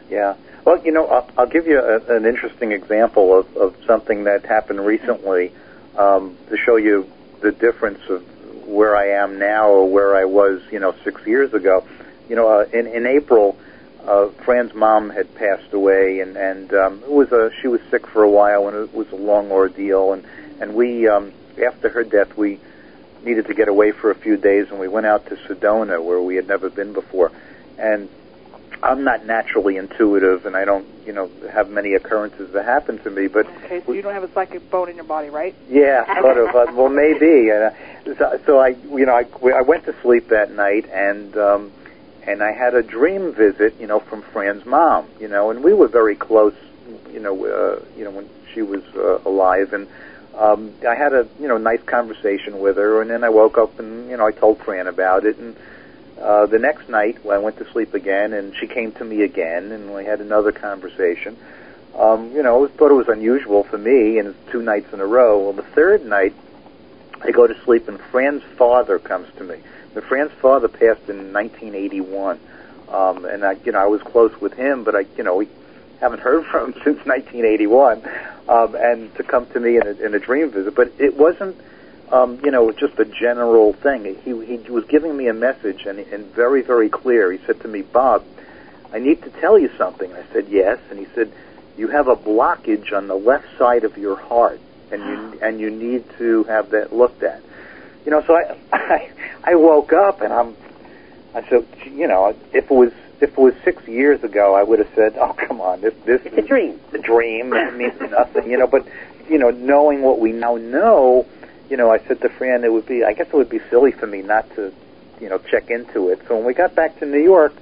Yeah. Well, you know, I'll, I'll give you a, an interesting example of, of something that happened recently um, to show you the difference of where I am now or where I was, you know, six years ago. You know, uh, in, in April, uh, Fran's mom had passed away, and and um, it was a she was sick for a while, and it was a long ordeal, and and we um, after her death we needed to get away for a few days, and we went out to Sedona, where we had never been before. And I'm not naturally intuitive, and I don't, you know, have many occurrences that happen to me. But Okay, so you don't have a psychic bone in your body, right? yeah, sort of. Uh, well, maybe. And Uh, so, so I, you know, I, I went to sleep that night, and um, and I had a dream visit, you know, from Fran's mom, you know, and we were very close, you know, uh, you know, when she was uh, alive, and um, I had a, you know, nice conversation with her, and then I woke up and, you know, I told Fran about it, and uh, the next night I went to sleep again, and she came to me again, and we had another conversation. Um, you know, I thought it was unusual for me, and it's two nights in a row. Well, the third night, I go to sleep, and Fran's father comes to me. The Fran's father passed in 1981, um, and I, you know, I was close with him, but I, you know, we haven't heard *laughs* from since 1981, um, and to come to me in a, in a dream visit. But it wasn't, um, you know, just a general thing. He he was giving me a message, and and very very clear. He said to me, Bob, I need to tell you something. I said yes, and he said, you have a blockage on the left side of your heart, and you *gasps* and you need to have that looked at. You know, so I *laughs* I, I woke up and I'm I said, you know, if it was if it was six years ago, I would have said, oh come on, this this It's a dream. a dream. It means nothing, you know. But you know, knowing what we now know, you know, I said to Fran, it would be, I guess, it would be silly for me not to, you know, check into it. So when we got back to New York,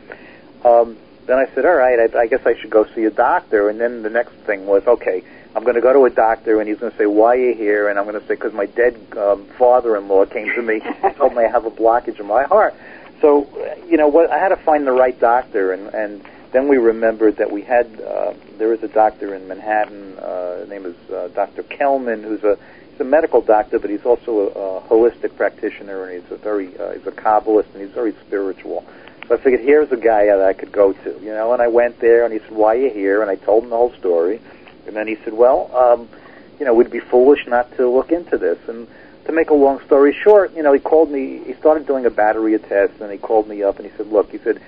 um, then I said, all right, I, I guess I should go see a doctor. And then the next thing was, okay, I'm going to go to a doctor, and he's going to say, why are you here? And I'm going to say, because my dead um, father-in-law came to me and told me I have a blockage in my heart. So, you know, what I had to find the right doctor, and and then we remembered that we had uh, there is a doctor in Manhattan. Uh, his name is uh, Dr. Kelman, who's a he's a medical doctor, but he's also a, a holistic practitioner, and he's a very uh, he's a kabbalist, and he's very spiritual. So I figured here's a guy that I could go to, you know. And I went there, and he said, "Why are you here?" And I told him the whole story, and then he said, "Well, um, you know, we'd be foolish not to look into this." And to make a long story short, you know, he called me. He started doing a battery of tests, and he called me up and he said, "Look," he said,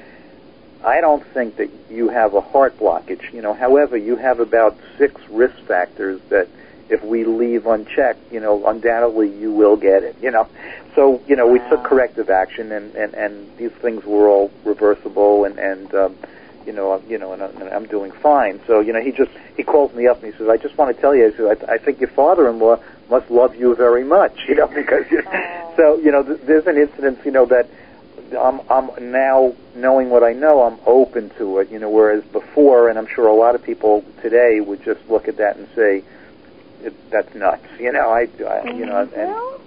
"I don't think that you have a heart blockage. You know, however, you have about six risk factors that if we leave unchecked, you know, undoubtedly you will get it. You know, so you know, we took corrective action, and and and these things were all reversible, and and um, you know, uh, you know, and, I- I'm doing fine. So you know, he just he calls me up and he says, "I just want to tell you," he says, I, "I think your father-in-law must love you very much," *laughs* you know, because you so you know, th- there's an incident, you know, that I'm I'm now knowing what I know, I'm open to it, you know, whereas before, and I'm sure a lot of people today would just look at that and say, it, "That's nuts," you know. I, I you know, and well,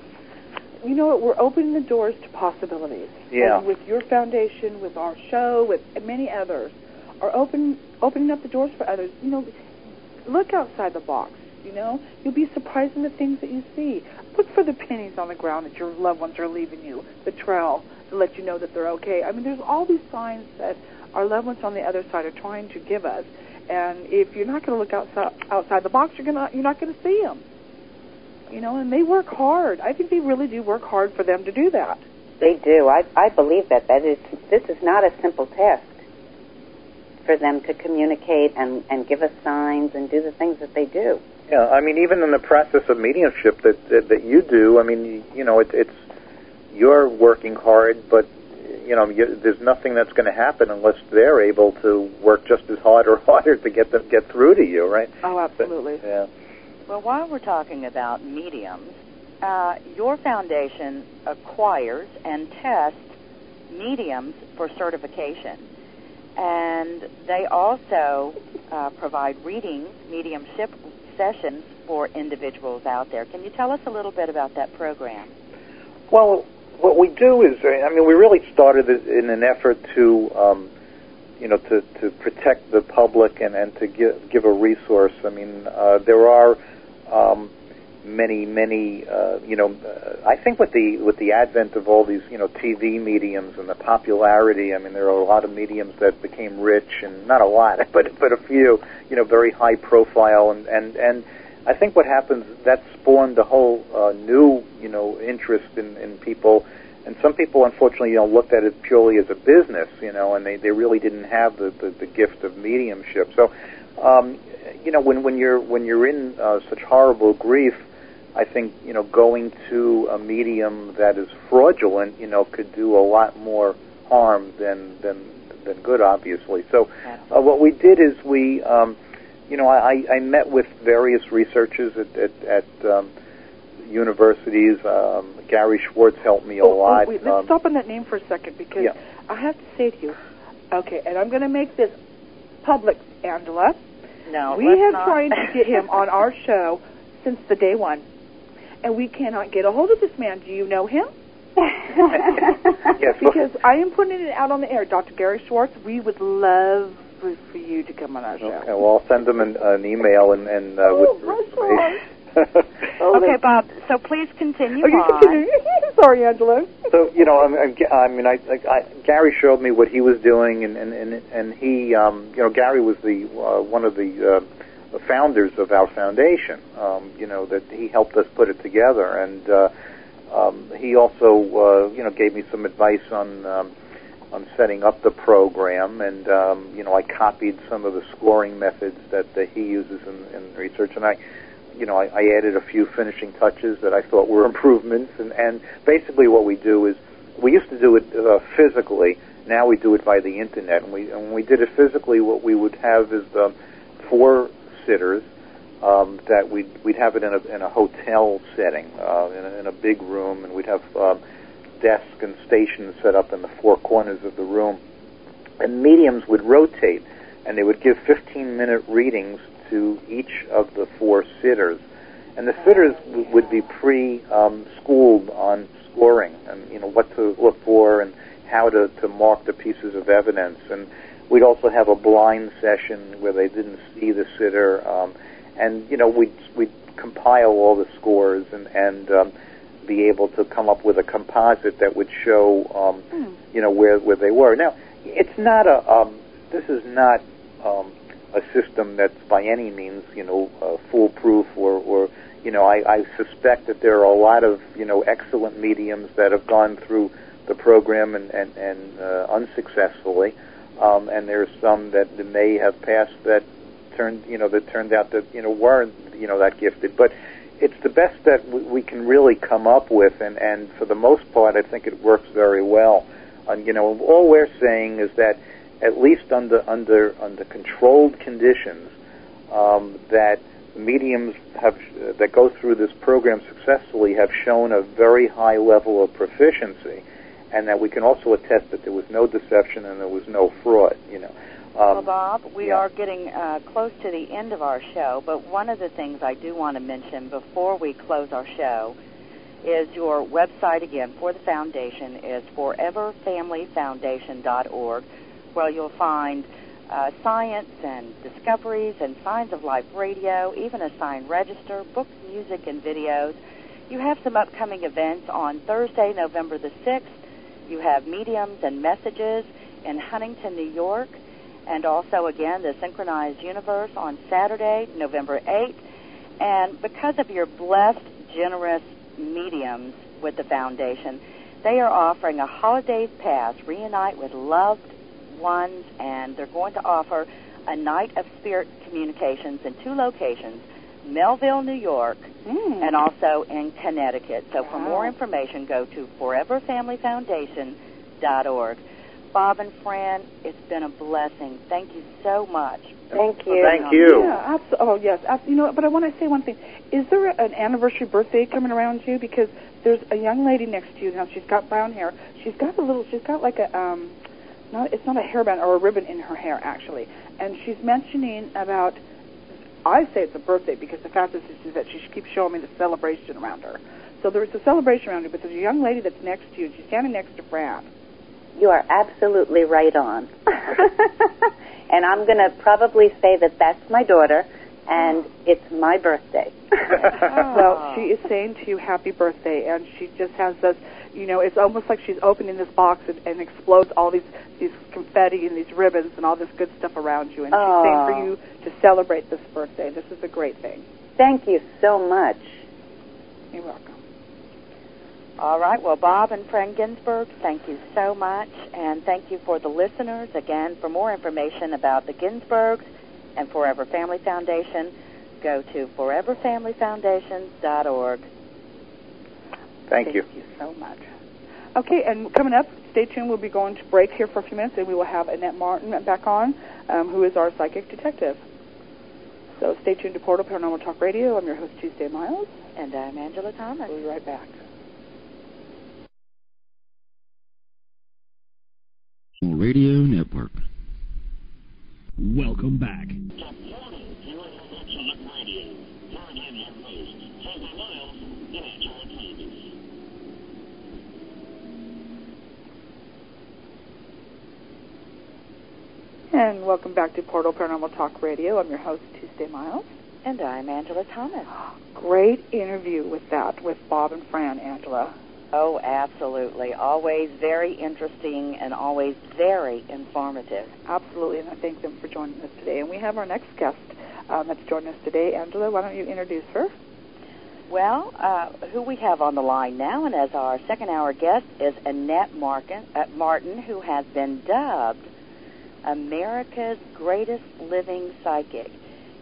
you know what? We're opening the doors to possibilities. Yeah. And with your foundation, with our show, with many others, are open opening up the doors for others. You know, look outside the box. You know, you'll be surprised in the things that you see. Look for the pennies on the ground that your loved ones are leaving you, the trail to let you know that they're okay. I mean, there's all these signs that our loved ones on the other side are trying to give us. And if you're not going to look outside outside the box, you're gonna you're not going to see them. You know, and they work hard. I think they really do work hard for them to do that. They do. I I believe that that is this is not a simple task for them to communicate and and give us signs and do the things that they do. Yeah, I mean, even in the process of mediumship that that, that you do, I mean, you, you know, it, it's you're working hard, but you know, you, there's nothing that's going to happen unless they're able to work just as hard or *laughs* harder to get them get through to you, right? Oh, absolutely. Yeah. Well, while we're talking about mediums, uh, your foundation acquires and tests mediums for certification. And they also uh, provide reading mediumship sessions for individuals out there. Can you tell us a little bit about that program? Well, what we do is, uh, I mean, we really started in an effort to, um, you know, to, to protect the public and, and to give, give a resource. I mean, uh, there are um, many, many, uh, you know, uh, I think with the with the advent of all these, you know, TV mediums and the popularity, I mean, there are a lot of mediums that became rich, and not a lot, *laughs* but but a few, you know, very high profile, and and and I think what happens that spawned a whole uh, new, you know, interest in, in people, and some people, unfortunately, you know, looked at it purely as a business, you know, and they, they really didn't have the, the, the gift of mediumship. So, um, you know, when when you're when you're in uh, such horrible grief, I think you know going to a medium that is fraudulent, you know, could do a lot more harm than than than good, obviously. So, uh, what we did is we, um, you know, I, I met with various researchers at at, at um, universities. Um, Gary Schwartz helped me a Oh, oh, lot. wait, let's Um, stop on that name for a second because Yeah. I have to say to you, okay, and I'm going to make this public, Angela. No, we let's have not. tried to get him on our *laughs* show since the day one, and we cannot get a hold of this man. Do you know him? *laughs* yes, Because I am putting it out on the air, Dr. Gary Schwartz. We would love for, for you to come on our show. Okay, well, I'll send them an, an email and, and uh, Oh, with bless your your. *laughs* Okay, Bob. So please continue Okay, on. continue. *laughs* Sorry, Angela. So you know, I, I, I mean, I, I, I, Gary showed me what he was doing, and and and, and he, um, you know, Gary was the uh, one of the uh, founders of our foundation. Um, you know that he helped us put it together, and uh, um, he also, uh, you know, gave me some advice on. Um, on setting up the program, and um, you know, I copied some of the scoring methods that, that he uses in, in research, and I, you know, I, I added a few finishing touches that I thought were *laughs* improvements. And, and basically, what we do is we used to do it uh, physically. Now we do it by the internet. And, we, and when we did it physically, what we would have is um, four sitters um, that we'd we'd have it in a in a hotel setting, uh, in, a, in a big room, and we'd have um, desks and stations set up in the four corners of the room. And mediums would rotate, and they would give 15 minute readings to each of the four sitters. And the sitters would be pre um, schooled on scoring and you know what to look for and how to, to mark the pieces of evidence. And we'd also have a blind session where they didn't see the sitter. Um, and you know we'd we'd compile all the scores and and um, be able to come up with a composite that would show um, you know where where they were. Now it's not a um, this is not um, a system that's by any means you know uh, foolproof or or you know I, I suspect that there are a lot of you know excellent mediums that have gone through the program and and, and uh, unsuccessfully. Um, and there's some that may have passed that turned you know that turned out that you know weren't you know that gifted. But it's the best that we, can really come up with and and for the most part I think it works very well. And you know all we're saying is that at least under under under controlled conditions um, that mediums have that go through this program successfully have shown a very high level of proficiency and that we can also attest that there was no deception and there was no fraud you know um, well, Bob, we yeah. are getting uh, close to the end of our show, but one of the things I do want to mention before we close our show is your website again for the foundation is foreverfamilyfoundation.org, where you'll find uh, science and discoveries and signs of life radio, even a sign register, books, music, and videos. You have some upcoming events on Thursday, November the 6th. You have mediums and messages in Huntington, New York and also again the Synchronized Universe on Saturday, November 8th. And because of your blessed, generous mediums with the foundation, they are offering a holidays pass, reunite with loved ones, and they're going to offer a night of spirit communications in two locations, Melville, New York, Mm. and also in Connecticut. So for more information, go to foreverfamilyfoundation.org. Bob and Fran, it's been a blessing. Thank you so much. Thank you. being Thank you. Yeah, abso- oh yes, abs- you know. But I want to say one thing: is there an anniversary birthday coming around you? Because there's a young lady next to you now. She's got brown hair. She's got a little. She's got like a um, not. It's not a hairband or a ribbon in her hair actually, and she's mentioning about. I say it's a birthday because the fact is, is that she keeps showing me the celebration around her. So there's a celebration around her, but there's a young lady that's next to you. She's standing next to Fran. You are absolutely right on. *laughs* and I'm going to probably say that that's my daughter, and it's my birthday. *laughs* Well, *laughs* she is saying to you happy birthday, and she just has this, you know, it's almost like she's opening this box and, and explodes all these these confetti and these ribbons and all this good stuff around you, and she's saying for you to celebrate this birthday. This is a great thing. Thank you so much. You're welcome. All right. Well, Bob and Fran Ginsberg, thank you so much. And thank you for the listeners. Again, for more information about the Ginsbergs and Forever Family Foundation, go to foreverfamilyfoundation.org. Thank you. Thank you so much. Okay, and coming up, stay tuned. We'll be going to break here for a few minutes, and we will have Annette Martin back on, um, who is our psychic detective. So stay tuned to Portal Paranormal Talk Radio. I'm your host, Tuesday Miles. And I'm Angela Thomas. We'll be right back. Radio Network. Welcome back. And welcome back to Portal Paranormal Talk Radio. I'm your host, Tuesday Miles. And I'm Angela Thomas. Great interview with that, with Bob and Fran, Angela. Oh, absolutely. Always very interesting and always very informative. Absolutely, and I thank them for joining us today. And we have our next guest um, that's joining us today. Angela, why don't you introduce her? Well, uh, who we have on the line now, and as our second hour guest is Annette Martin, uh, Martin who has been dubbed America's greatest living psychic.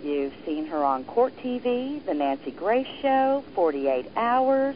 You've seen her on Court TV, The Nancy Grace Show, 48 Hours.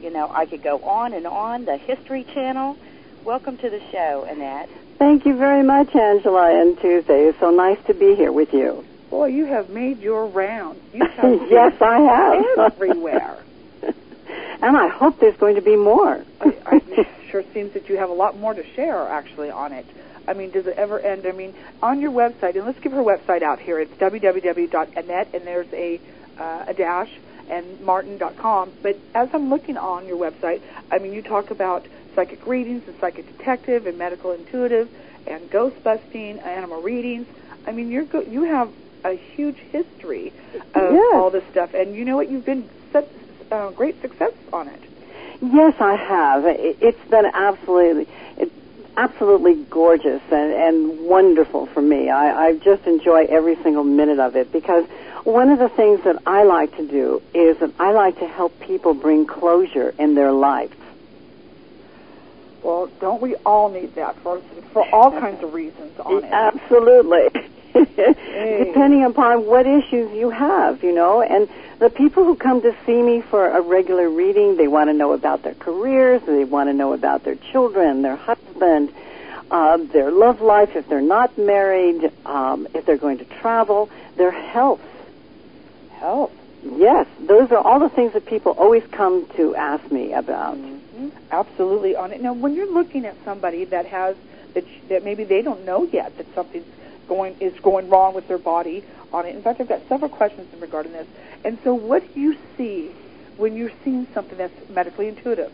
You know, I could go on and on, the History Channel. Welcome to the show, Annette. Thank you very much, Angela and Tuesday. It's so nice to be here with you. Boy, you have made your round. You *laughs* have yes, I have. everywhere. *laughs* and I hope there's going to be more. I, I, it sure seems that you have a lot more to share, actually, on it. I mean, does it ever end? I mean, on your website, and let's give her website out here. It's www.annette, and there's a, uh, a dash, and martin.com. But as I'm looking on your website, I mean, you talk about psychic readings and psychic detective and medical intuitive and ghost busting, animal readings. I mean, you're go- you have a huge history of Yes. all this stuff, and you know what? You've been such uh, great success on it. Yes, I have. It- It's been absolutely, absolutely gorgeous and, and wonderful for me. I, I just enjoy every single minute of it because one of the things that I like to do is that I like to help people bring closure in their lives. Well, don't we all need that for for all kinds of reasons on it? Absolutely. *laughs* Depending upon what issues you have, you know, and the people who come to see me for a regular reading, they want to know about their careers, they want to know about their children, their husband, uh, their love life, if they're not married, um, if they're going to travel, their health. Health. Yes, those are all the things that people always come to ask me about. Mhm. Absolutely on it. Now, when you're looking at somebody that has that that maybe they don't know yet that something's going is going wrong with their body on it. In fact, I've got several questions in regard to this. And so, what do you see when you're seeing something that's medically intuitive?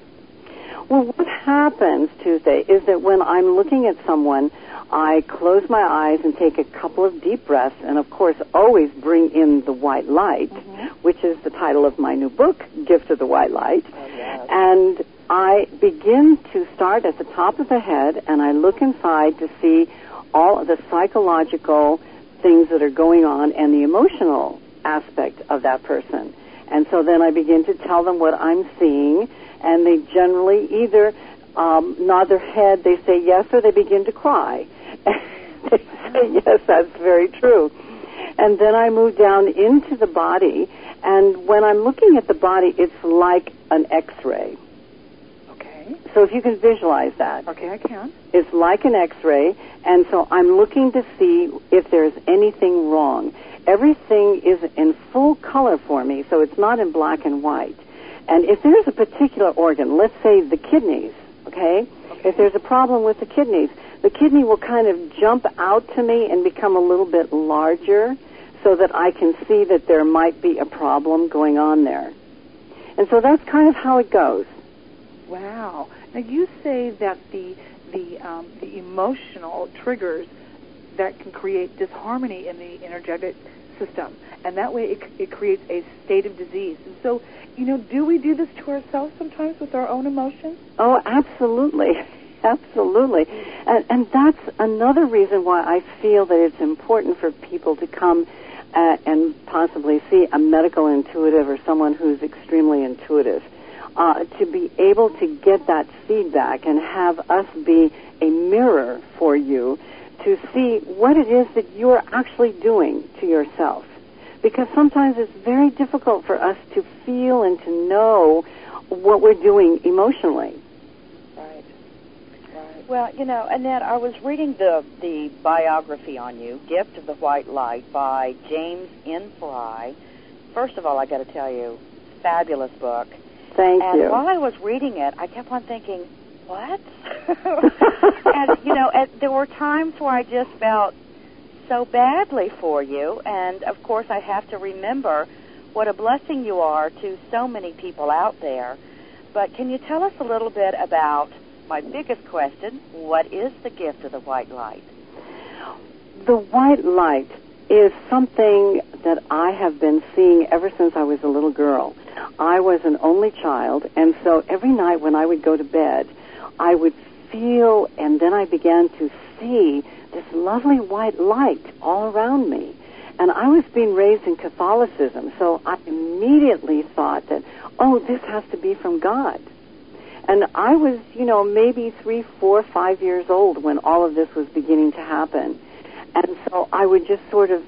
Well, what happens, Tuesday, is that when I'm looking at someone, I close my eyes and take a couple of deep breaths, and of course, always bring in the white light, mm-hmm. which is the title of my new book, Gift of the White Light. Oh, and I begin to start at the top of the head, and I look inside to see all of the psychological things that are going on and the emotional aspect of that person. And so then I begin to tell them what I'm seeing, and they generally either um, nod their head, they say yes, or they begin to cry. *laughs* they say yes, that's very true. And then I move down into the body, and when I'm looking at the body, it's like an X-ray. Okay. So if you can visualize that, Okay, I can. it's like an X-ray, and so I'm looking to see if there's anything wrong. Everything is in full color for me, so it's not in black and white. And if there's a particular organ, let's say the kidneys, okay? If there's a problem with the kidneys, the kidney will kind of jump out to me and become a little bit larger so that I can see that there might be a problem going on there. And so that's kind of how it goes. Wow. Now you say that the the um, the emotional triggers that can create disharmony in the energetic system, and that way it, it creates a state of disease. And so, you know, do we do this to ourselves sometimes with our own emotions? Oh, absolutely. *laughs* Absolutely. And, and that's another reason why I feel that it's important for people to come uh, and possibly see a medical intuitive or someone who's extremely intuitive. Uh, to be able to get that feedback and have us be a mirror for you to see what it is that you're actually doing to yourself. because sometimes it's very difficult for us to feel and to know what we're doing emotionally. Right. Right. Well, you know, Annette, I was reading the the biography on you, "Gift of the White Light" by James N. Frey. First of all, I got to tell you, fabulous book. Thank and you. while I was reading it, I kept on thinking, what? *laughs* and you know, at, there were times where I just felt so badly for you, and of course, I have to remember what a blessing you are to so many people out there. But can you tell us a little bit about my biggest question? What is the gift of the white light? The white light is something that I have been seeing ever since I was a little girl. I was an only child, and so every night when I would go to bed, I would feel and then I began to see this lovely white light all around me. And I was being raised in Catholicism, so I immediately thought that, oh, this has to be from God. And I was, you know, maybe three, four, five years old when all of this was beginning to happen. And so I would just sort of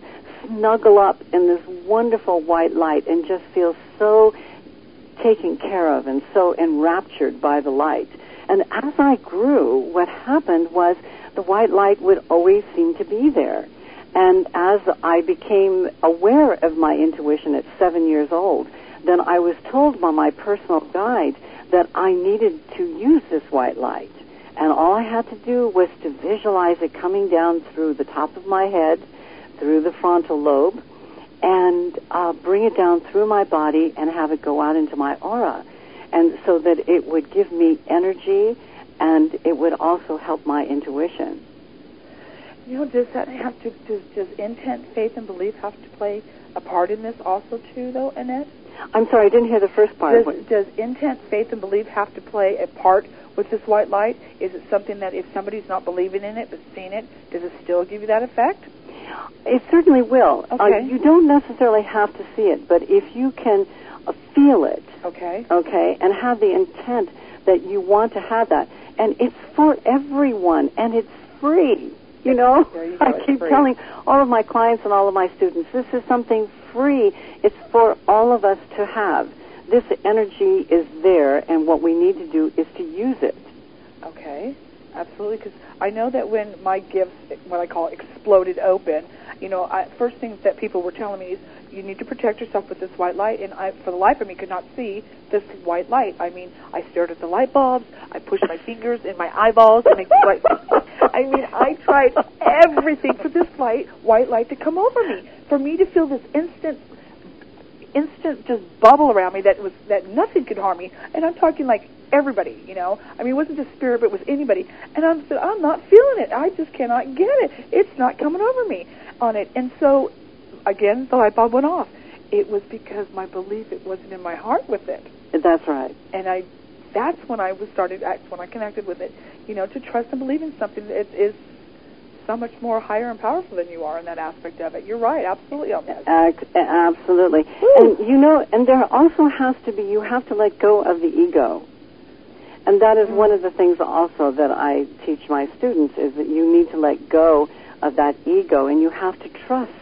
snuggle up in this wonderful white light and just feel so taken care of and so enraptured by the light. And as I grew, what happened was the white light would always seem to be there. And as I became aware of my intuition at seven years old, then I was told by my personal guide that I needed to use this white light. And all I had to do was to visualize it coming down through the top of my head, through the frontal lobe, and uh, bring it down through my body and have it go out into my aura. And so that it would give me energy and it would also help my intuition. You know, does that have to does does intent, faith, and belief have to play a part in this also too, though, Annette? I'm sorry, I didn't hear the first part. Does, does intent, faith, and belief have to play a part with this white light? Is it something that if somebody's not believing in it but seeing it, does it still give you that effect? It certainly will. Uh, Okay. you don't necessarily have to see it, but if you can uh, feel it, Okay. okay, and have the intent that you want to have that, and it's for everyone, and it's free. You know, you *laughs* I keep telling all of my clients and all of my students, this is something free. It's for all of us to have. This energy is there, and what we need to do is to use it. Okay, absolutely. Because I know that when my gifts, what I call exploded open, you know, I, first things that people were telling me is you need to protect yourself with this white light, and I, for the life of me, could not see this white light. I mean, I stared at the light bulbs, I pushed my fingers in my eyeballs, and it's like, I mean, I tried everything for this light, white light to come over me, for me to feel this instant instant just bubble around me that was that nothing could harm me. And I'm talking like everybody, you know. I mean, it wasn't just spirit, but it was anybody. And I'm so I'm not feeling it. I just cannot get it. It's not coming over me on it. And so, again, the light bulb went off. It was because my belief it wasn't in my heart with it. That's right. And I, that's when I was started. That's when I connected with it. You know, to trust and believe in something that is so much more higher and powerful than you are in that aspect of it. You're right, absolutely on that. Ac- absolutely. And you know, and there also has to be, you have to let go of the ego. And that is one of the things also that I teach my students is that you need to let go of that ego and you have to trust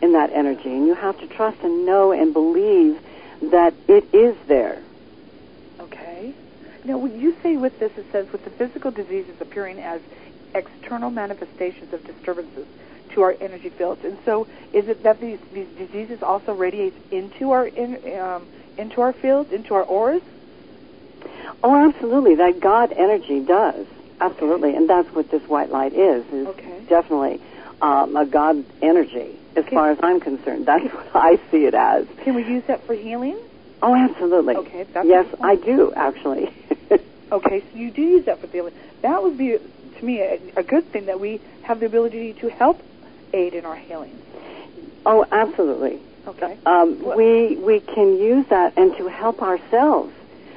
in that energy and you have to trust and know and believe that it is there. Okay. Now, when you say with this, it says with the physical diseases appearing as external manifestations of disturbances to our energy fields, and so is it that these these diseases also radiate into our in, um, into our fields, into our auras? Oh, absolutely. That God energy does. Absolutely. And that's what this white light is, is Okay. definitely um, a God energy, as Okay. far as I'm concerned. *laughs* That's what I see it as. Can we use that for healing? Oh, absolutely. Okay, that's yes, I do, actually. *laughs* Okay, so you do use that for healing. That would be, to me, a, a good thing that we have the ability to help aid in our healing. oh, absolutely. Okay. Um, What- we we can use that and to help ourselves.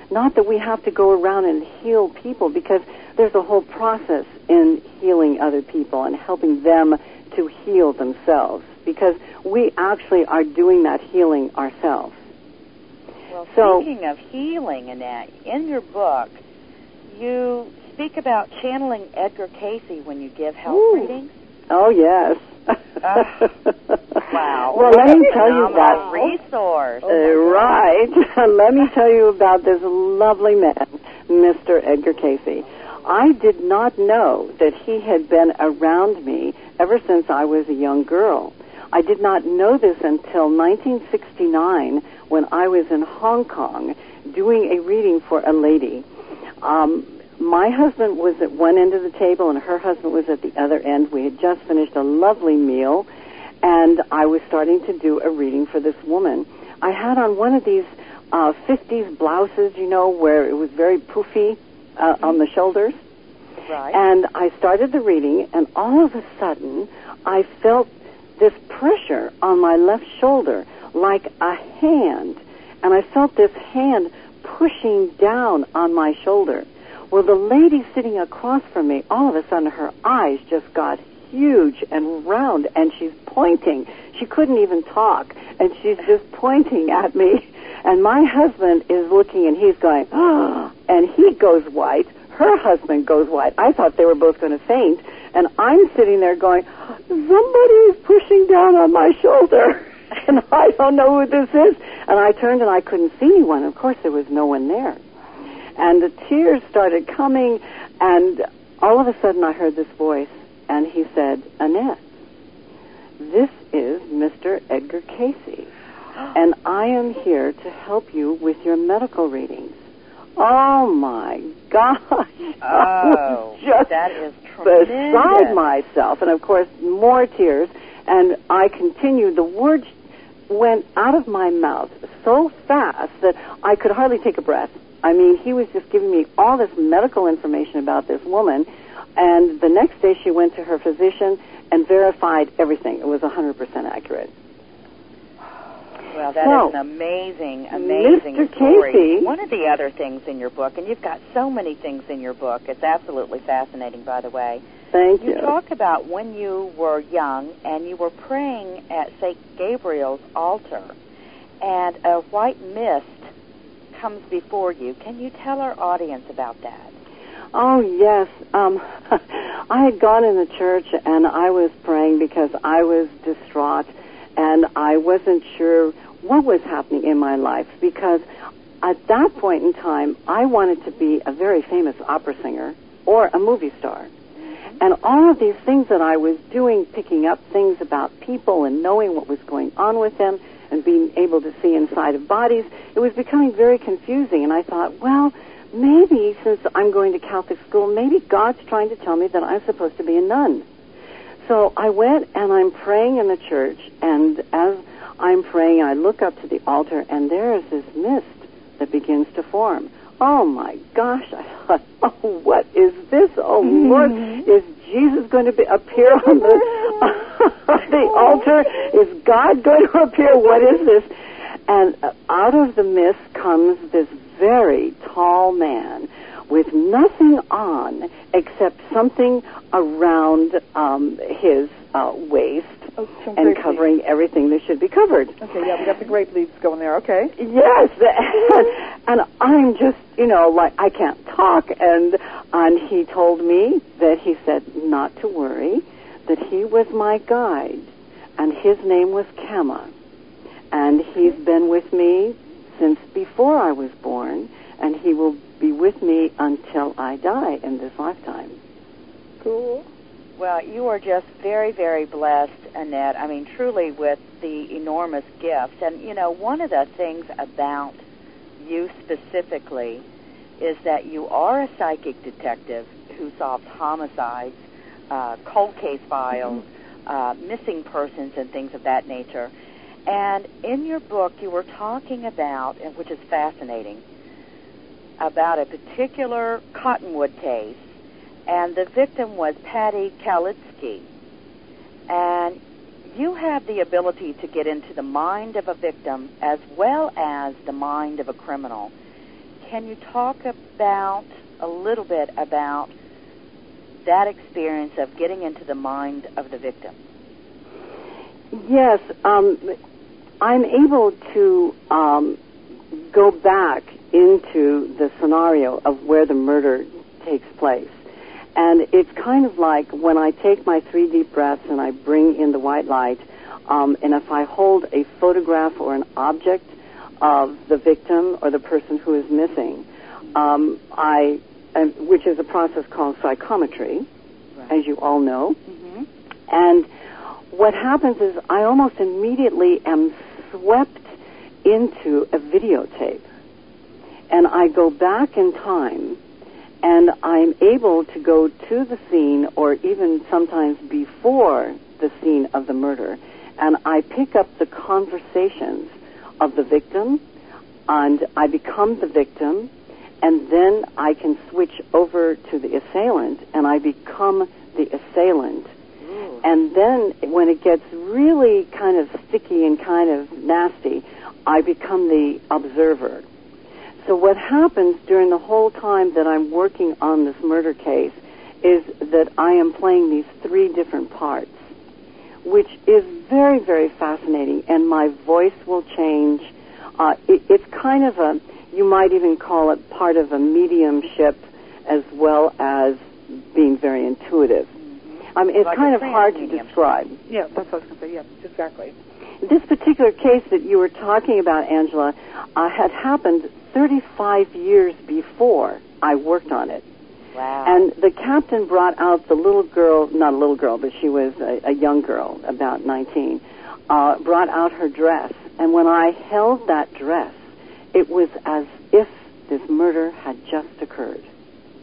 Not that we have to go around and heal people because there's a whole process in healing other people and helping them to heal themselves because we actually are doing that healing ourselves. Well, So- speaking of healing, Annette, in your book, you speak about channeling Edgar Cayce when you give health Ooh. readings. Oh yes. Ah, wow. Well, let me tell you that. resource. Uh, right. *laughs* Let me tell you about this lovely man, Mr. Edgar Cayce. I did not know that he had been around me ever since I was a young girl. I did not know this until 1969 when I was in Hong Kong doing a reading for a lady. Um, my husband was at one end of the table and her husband was at the other end. We had just finished a lovely meal and I was starting to do a reading for this woman. I had on one of these uh, 50s blouses, you know, where it was very poofy uh, on the shoulders. Right. And I started the reading, and all of a sudden, I felt this pressure on my left shoulder, like a hand. And I felt this hand pushing down on my shoulder. Well, the lady sitting across from me, all of a sudden, her eyes just got huge and round, and she's pointing. She couldn't even talk, and she's just pointing at me. And my husband is looking, and he's going, ah, and he goes white. Her husband goes white. I thought they were both going to faint, and I'm sitting there going, somebody is pushing down on my shoulder, *laughs* and I don't know who this is. And I turned, and I couldn't see anyone. Of course, there was no one there. And the tears started coming, and all of a sudden, I heard this voice, and he said, Annette, this is Mr. Edgar Cayce, *gasps* and I am here to help you with your medical readings. Oh my gosh! *laughs* I Oh, was just that is beside myself, and of course, more tears. And I continued. The words went out of my mouth so fast that I could hardly take a breath. I mean, he was just giving me all this medical information about this woman. And the next day, she went to her physician and verified everything. It was 100% accurate. Well, that is So, an amazing, amazing Mr. story. Cayce- One of the other things in your book, and you've got so many things in your book. It's absolutely fascinating, by the way. Thank You you. talk about when you were young and you were praying at St. Gabriel's altar, and a white mist comes before you. Can you tell our audience about that? Oh yes, um, *laughs* I had gone in the church and I was praying because I was distraught and I wasn't sure what was happening in my life because at that point in time I wanted to be a very famous opera singer or a movie star. And all of these things that I was doing, picking up things about people and knowing what was going on with them and being able to see inside of bodies, it was becoming very confusing. And I thought, well, maybe since I'm going to Catholic school, maybe God's trying to tell me that I'm supposed to be a nun. So I went and I'm praying in the church, and as I'm praying, I look up to the altar, and there is this mist that begins to form. Oh my gosh! *laughs* I thought, oh, what is this? Oh Lord, mm-hmm. is Jesus going to be, appear on the *laughs* the altar? Is God going to appear? What is this? And out of the mist comes this very tall man with nothing on except something around um, his uh, waist Oh, and covering everything that should be covered. Okay, yeah, we got the grape leaves going there. Okay. Yes, *laughs* and I'm just, you know, like I can't talk, and and he told me that he said not to worry, that he was my guide, and his name was Kama, and he's been with me since before I was born, and he will be with me until I die in this lifetime. Cool. Well, you are just very, very blessed, Annette. I mean, truly with the enormous gift. And, you know, one of the things about you specifically is that you are a psychic detective who solves homicides, uh, cold case files, uh, missing persons, and things of that nature. And in your book, you were talking about, which is fascinating, about a particular cottonwood case and the victim was Patty Kalitsky. And you have the ability to get into the mind of a victim as well as the mind of a criminal. Can you talk about a little bit about that experience of getting into the mind of the victim? Yes, um, I'm able to um, go back into the scenario of where the murder takes place. And it's kind of like when I take my three deep breaths and I bring in the white light, um, and if I hold a photograph or an object of the victim or the person who is missing, um, I, and, which is a process called psychometry, Right. as you all know. hmm And what happens is I almost immediately am swept into a videotape. And I go back in time and I'm able to go to the scene or even sometimes before the scene of the murder and I pick up the conversations of the victim and I become the victim and then I can switch over to the assailant and I become the assailant. Ooh. And then when it gets really kind of sticky and kind of nasty, I become the observer. So what happens during the whole time that I'm working on this murder case is that I am playing these three different parts, which is very, very fascinating. And my voice will change. Uh, it, it's kind of a, you might even call it part of a mediumship as well as being very intuitive. I mean, it's kind of hard to describe. Yeah, that's what I was going to say. Yeah, exactly. This particular case that you were talking about, Angela, uh, had happened 35 years before I worked on it. Wow. And the captain brought out the little girl, not a little girl, but she was a, a young girl, about 19, uh, brought out her dress. And when I held that dress, it was as if this murder had just occurred.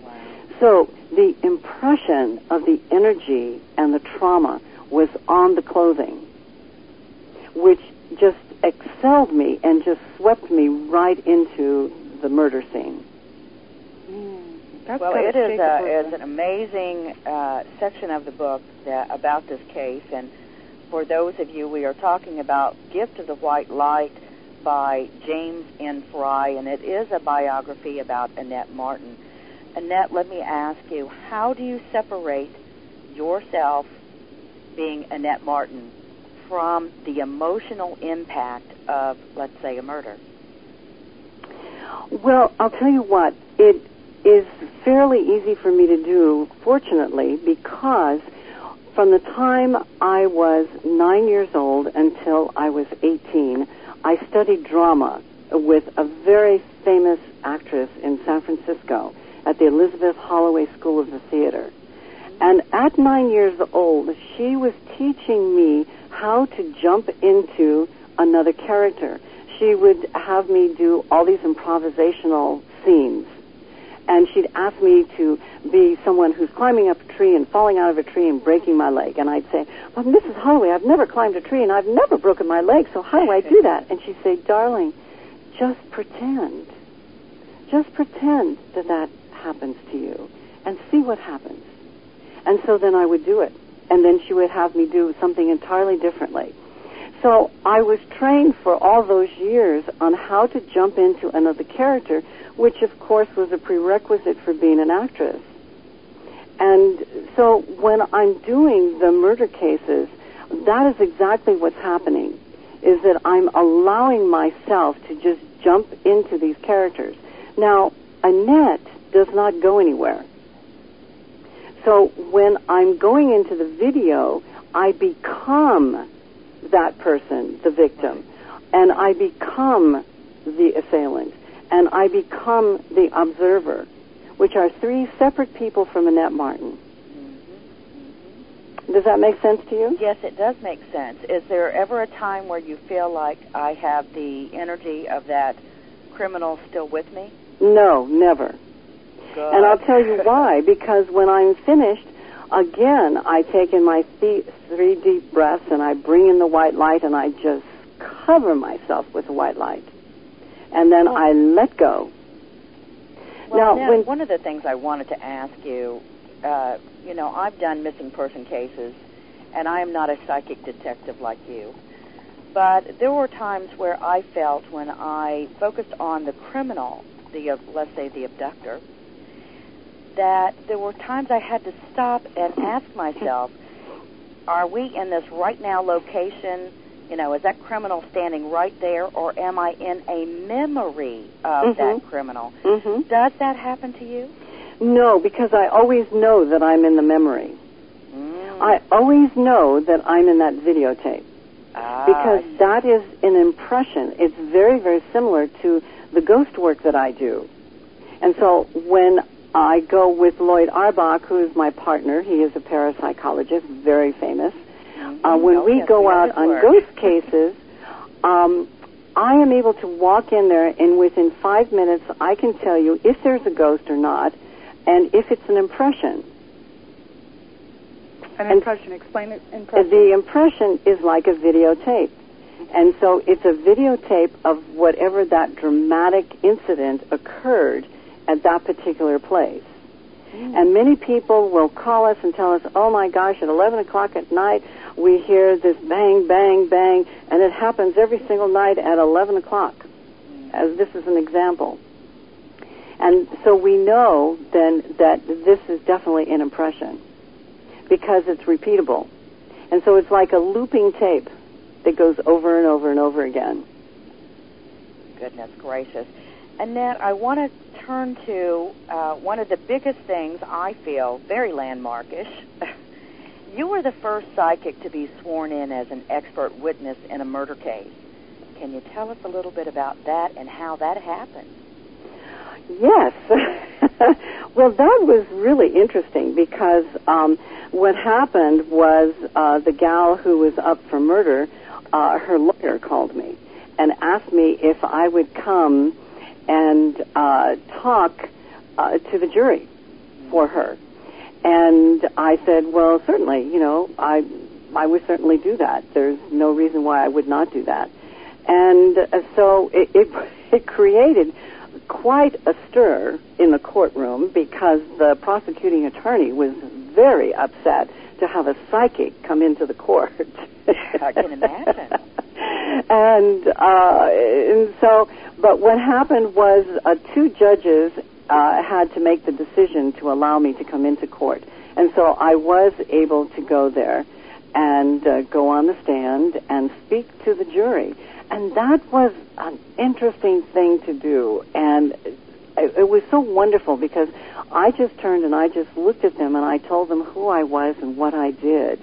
wow. So the impression of the energy and the trauma was on the clothing, which just excelled me and just swept me right into the murder scene. That's well, gotta it is a a, is an amazing uh, section of the book that, about this case. And for those of you, we are talking about Gift of the White Light by James N. Frey, and it is a biography about Annette Martin. Annette, let me ask you, how do you separate yourself, being Annette Martin, from the emotional impact of, let's say, a murder? Well, I'll tell you what, it is fairly easy for me to do, fortunately, because from the time I was nine years old until I was 18, I studied drama with a very famous actress in San Francisco at the Elizabeth Holloway School of the Theater. And at nine years old, she was teaching me how to jump into another character. She would have me do all these improvisational scenes. And she'd ask me to be someone who's climbing up a tree and falling out of a tree and breaking my leg. And I'd say, well, Mrs. Holloway, I've never climbed a tree and I've never broken my leg, so how do I do that? And she'd say, darling, just pretend. Just pretend that that happens to you and see what happens. And so then I would do it. And then she would have me do something entirely differently. So I was trained for all those years on how to jump into another character, which of course was a prerequisite for being an actress. And so when I'm doing the murder cases, that is exactly what's happening, is that I'm allowing myself to just jump into these characters. Now, Annette does not go anywhere. So when I'm going into the video, I become that person, the victim, and I become the assailant, and I become the observer, which are three separate people from Annette Martin. Does that make sense to you? Yes, it does make sense. Is there ever a time where you feel like I have the energy of that criminal still with me? No, never. Good. And I'll tell you why. *laughs* Because when I'm finished, again, I take in my th- three deep breaths and I bring in the white light and I just cover myself with the white light. And then I let go. Well, now, when- one of the things I wanted to ask you, uh, you know, I've done missing person cases, and I am not a psychic detective like you. But there were times where I felt when I focused on the criminal, the uh, let's say the abductor, that there were times I had to stop and ask myself, *laughs* are we in this right now location? You know, is that criminal standing right there, or am I in a memory of Mhm. that criminal? hmm Does that happen to you? No, because I always know that I'm in the memory. Mm. I always know that I'm in that videotape Ah, because that is an impression. It's very, very similar to the ghost work that I do. And so when I go with Loyd Auerbach, who is my partner, he is a parapsychologist, very famous. Uh, when we go out on ghost cases, um, I am able to walk in there and within five minutes I can tell you if there's a ghost or not and if it's an impression. An And- impression. Explain it. Impression. The impression is like a videotape. And so it's a videotape of whatever that dramatic incident occurred at that particular place. Mm. And many people will call us and tell us, oh my gosh, at 11 o'clock at night, we hear this bang, bang, bang, and it happens every single night at 11 o'clock. As this is an example. And so we know then that this is definitely an impression because it's repeatable. And so it's like a looping tape that goes over and over and over again. Goodness gracious. Annette, I want to turn to uh, one of the biggest things I feel very landmarkish. *laughs* you were the first psychic to be sworn in as an expert witness in a murder case. Can you tell us a little bit about that and how that happened? Yes. *laughs* well, that was really interesting because um, what happened was uh, the gal who was up for murder, uh, her lawyer called me and asked me if I would come and uh, talk uh, to the jury for her. And I said, well, certainly, you know, I I would certainly do that. There's no reason why I would not do that. And uh, so it, it, *laughs* it created quite a stir in the courtroom because the prosecuting attorney was very upset to have a psychic come into the court. I can imagine. *laughs* and, uh, and so, but what happened was uh, two judges uh, had to make the decision to allow me to come into court. And so I was able to go there and uh, go on the stand and speak to the jury. And that was an interesting thing to do. And it, it was so wonderful because I just turned and I just looked at them and I told them who I was and what I did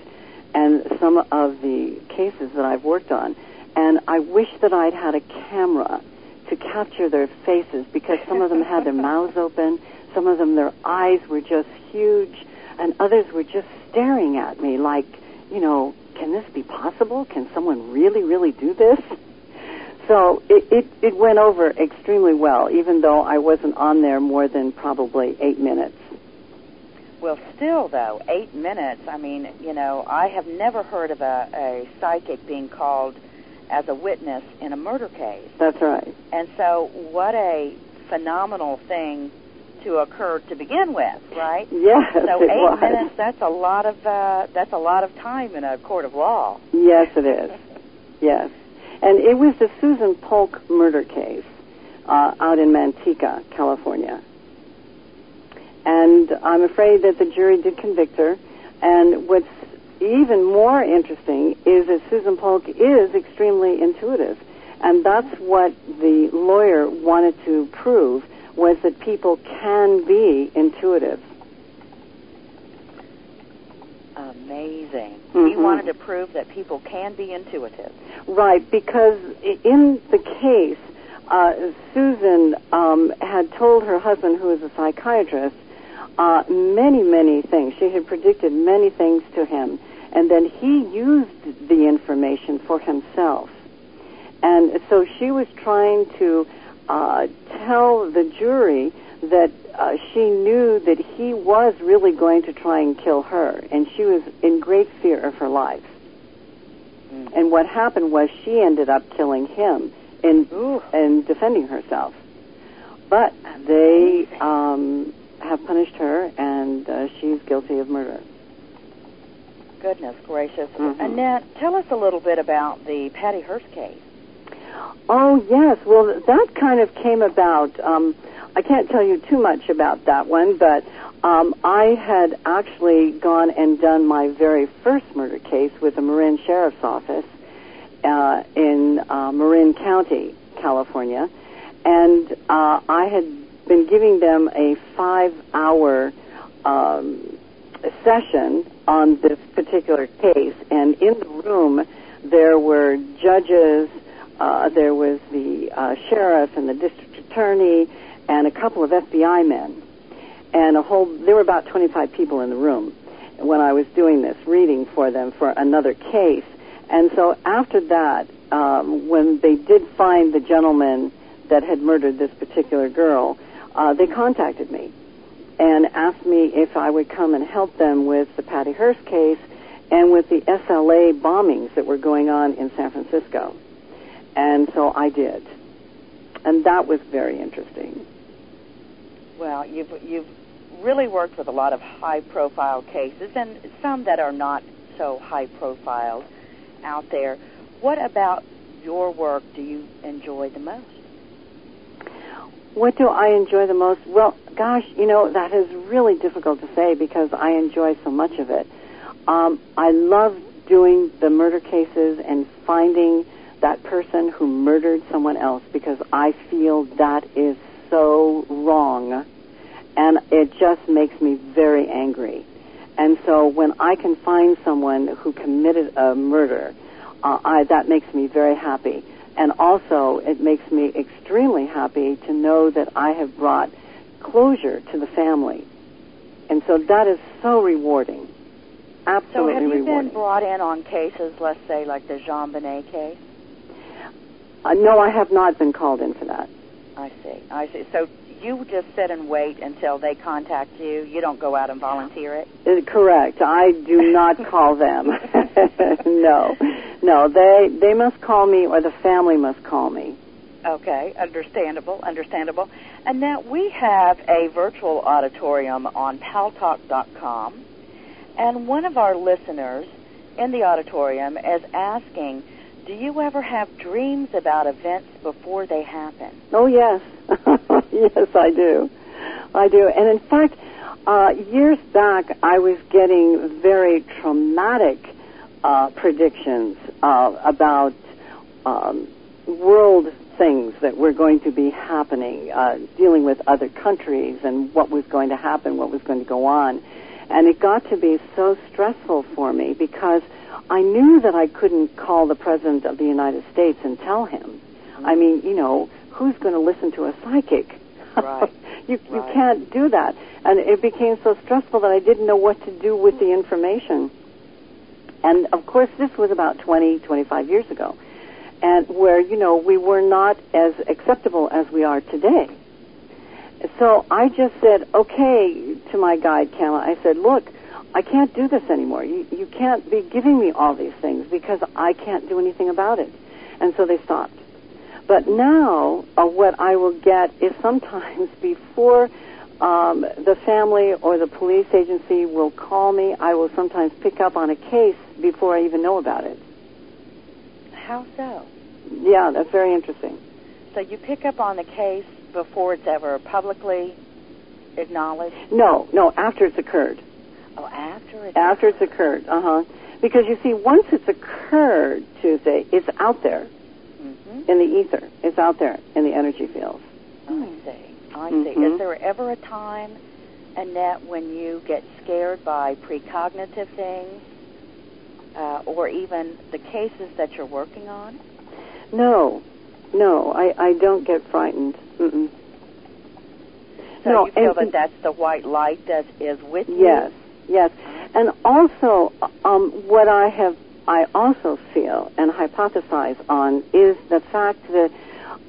and some of the cases that I've worked on. And I wish that I'd had a camera to capture their faces because some of them had their *laughs* mouths open, some of them their eyes were just huge, and others were just staring at me like, you know, can this be possible? Can someone really, really do this? *laughs* So it, it, it went over extremely well, even though I wasn't on there more than probably eight minutes. Well, still, though, eight minutes, I mean, you know, I have never heard of a, a psychic being called as a witness in a murder case. That's right. And so, what a phenomenal thing to occur to begin with, right? Yes, So eight was. minutes, that's a lot of, uh, that's a lot of time in a court of law. Yes, it is. *laughs* Yes. And it was the Susan Polk murder case uh, out in Manteca, California. And I'm afraid that the jury did convict her. And what's even more interesting is that Susan Polk is extremely intuitive. And that's what the lawyer wanted to prove was that people can be intuitive. Amazing. He Mhm. wanted to prove that people can be intuitive. Right, because in the case, uh, Susan um, had told her husband, who is a psychiatrist, uh, many, many things. She had predicted many things to him, and then he used the information for himself. And so she was trying to uh, tell the jury that uh, she knew that he was really going to try and kill her, and she was in great fear of her life. And what happened was she ended up killing him in Ooh. in defending herself. But they um, have punished her, and uh, she's guilty of murder. Goodness gracious. Mhm. Annette, tell us a little bit about the Patty Hearst case. Oh yes, well that kind of came about. Um, I can't tell you too much about that one, but um, I had actually gone and done my very first murder case with the Marin Sheriff's Office uh, in uh, Marin County, California, and uh, I had been giving them a five-hour um, session on this particular case, and in the room there were judges, uh, there was the uh, sheriff and the district attorney, and a couple of FBI men, and a whole. There were about 25 people in the room when I was doing this reading for them for another case, and so after that, um, when they did find the gentleman that had murdered this particular girl, uh, they contacted me and asked me if I would come and help them with the Patty Hearst case and with the SLA bombings that were going on in San Francisco. And so I did. And that was very interesting. Well, you've you've really worked with a lot of high profile cases and some that are not so high profile out there. What about your work do you enjoy the most? What do I enjoy the most? Well, gosh, you know, that is really difficult to say because I enjoy so much of it. Um, I love doing the murder cases and finding that person who murdered someone else because I feel that is so wrong and it just makes me very angry. And so when I can find someone who committed a murder, uh, I, that makes me very happy. And also, it makes me extremely happy to know that I have brought closure to the family. And so that is so rewarding. Absolutely rewarding. So have you rewarding. been brought in on cases, let's say like the JonBenét case? uh, no, I have not been called in for that. I see. I see. So you just sit and wait until they contact you. You don't go out and volunteer it. Uh, Correct. I do *laughs* not call them. *laughs* no, no. They they must call me, or the family must call me. Okay, understandable, understandable. And now we have a virtual auditorium on paltalk.com, and one of our listeners in the auditorium is asking, "Do you ever have dreams about events before they happen?" Oh yes, *laughs* yes I do, I do. And in fact, uh, years back, I was getting very traumatic uh, predictions uh, about um, world things that were going to be happening, uh, dealing with other countries and what was going to happen, what was going to go on. And it got to be so stressful for me because I knew that I couldn't call the President of the United States and tell him. Mm-hmm. I mean, you know, who's going to listen to a psychic? Right. *laughs* you, Right. you can't do that. And it became so stressful that I didn't know what to do with the information. And of course, this was about 20, 25 years ago. And where, you know, we were not as acceptable as we are today. So I just said, okay, to my guide, Kama, I said, look, I can't do this anymore. You, you can't be giving me all these things because I can't do anything about it. And so they stopped. But now, uh, what I will get is sometimes *laughs* before um, the family or the police agency will call me, I will sometimes pick up on a case before I even know about it. How so? Yeah, that's very interesting. So you pick up on the case before it's ever publicly acknowledged? No, no, after it's occurred. Oh, after it's After it's occurred, uh huh. Because you see, once it's occurred, Tuesday, it's out there hmm in the ether. It's out there in the energy fields. I see. I see. Mhm. Is there ever a time, Annette, when you get scared by precognitive things, uh, or even the cases that you're working on? No, no, I, I don't get frightened. Mm-mm. So No, you feel that that's the white light that is with you? Yes, yes. And also, um, what I have, I also feel and hypothesize on is the fact that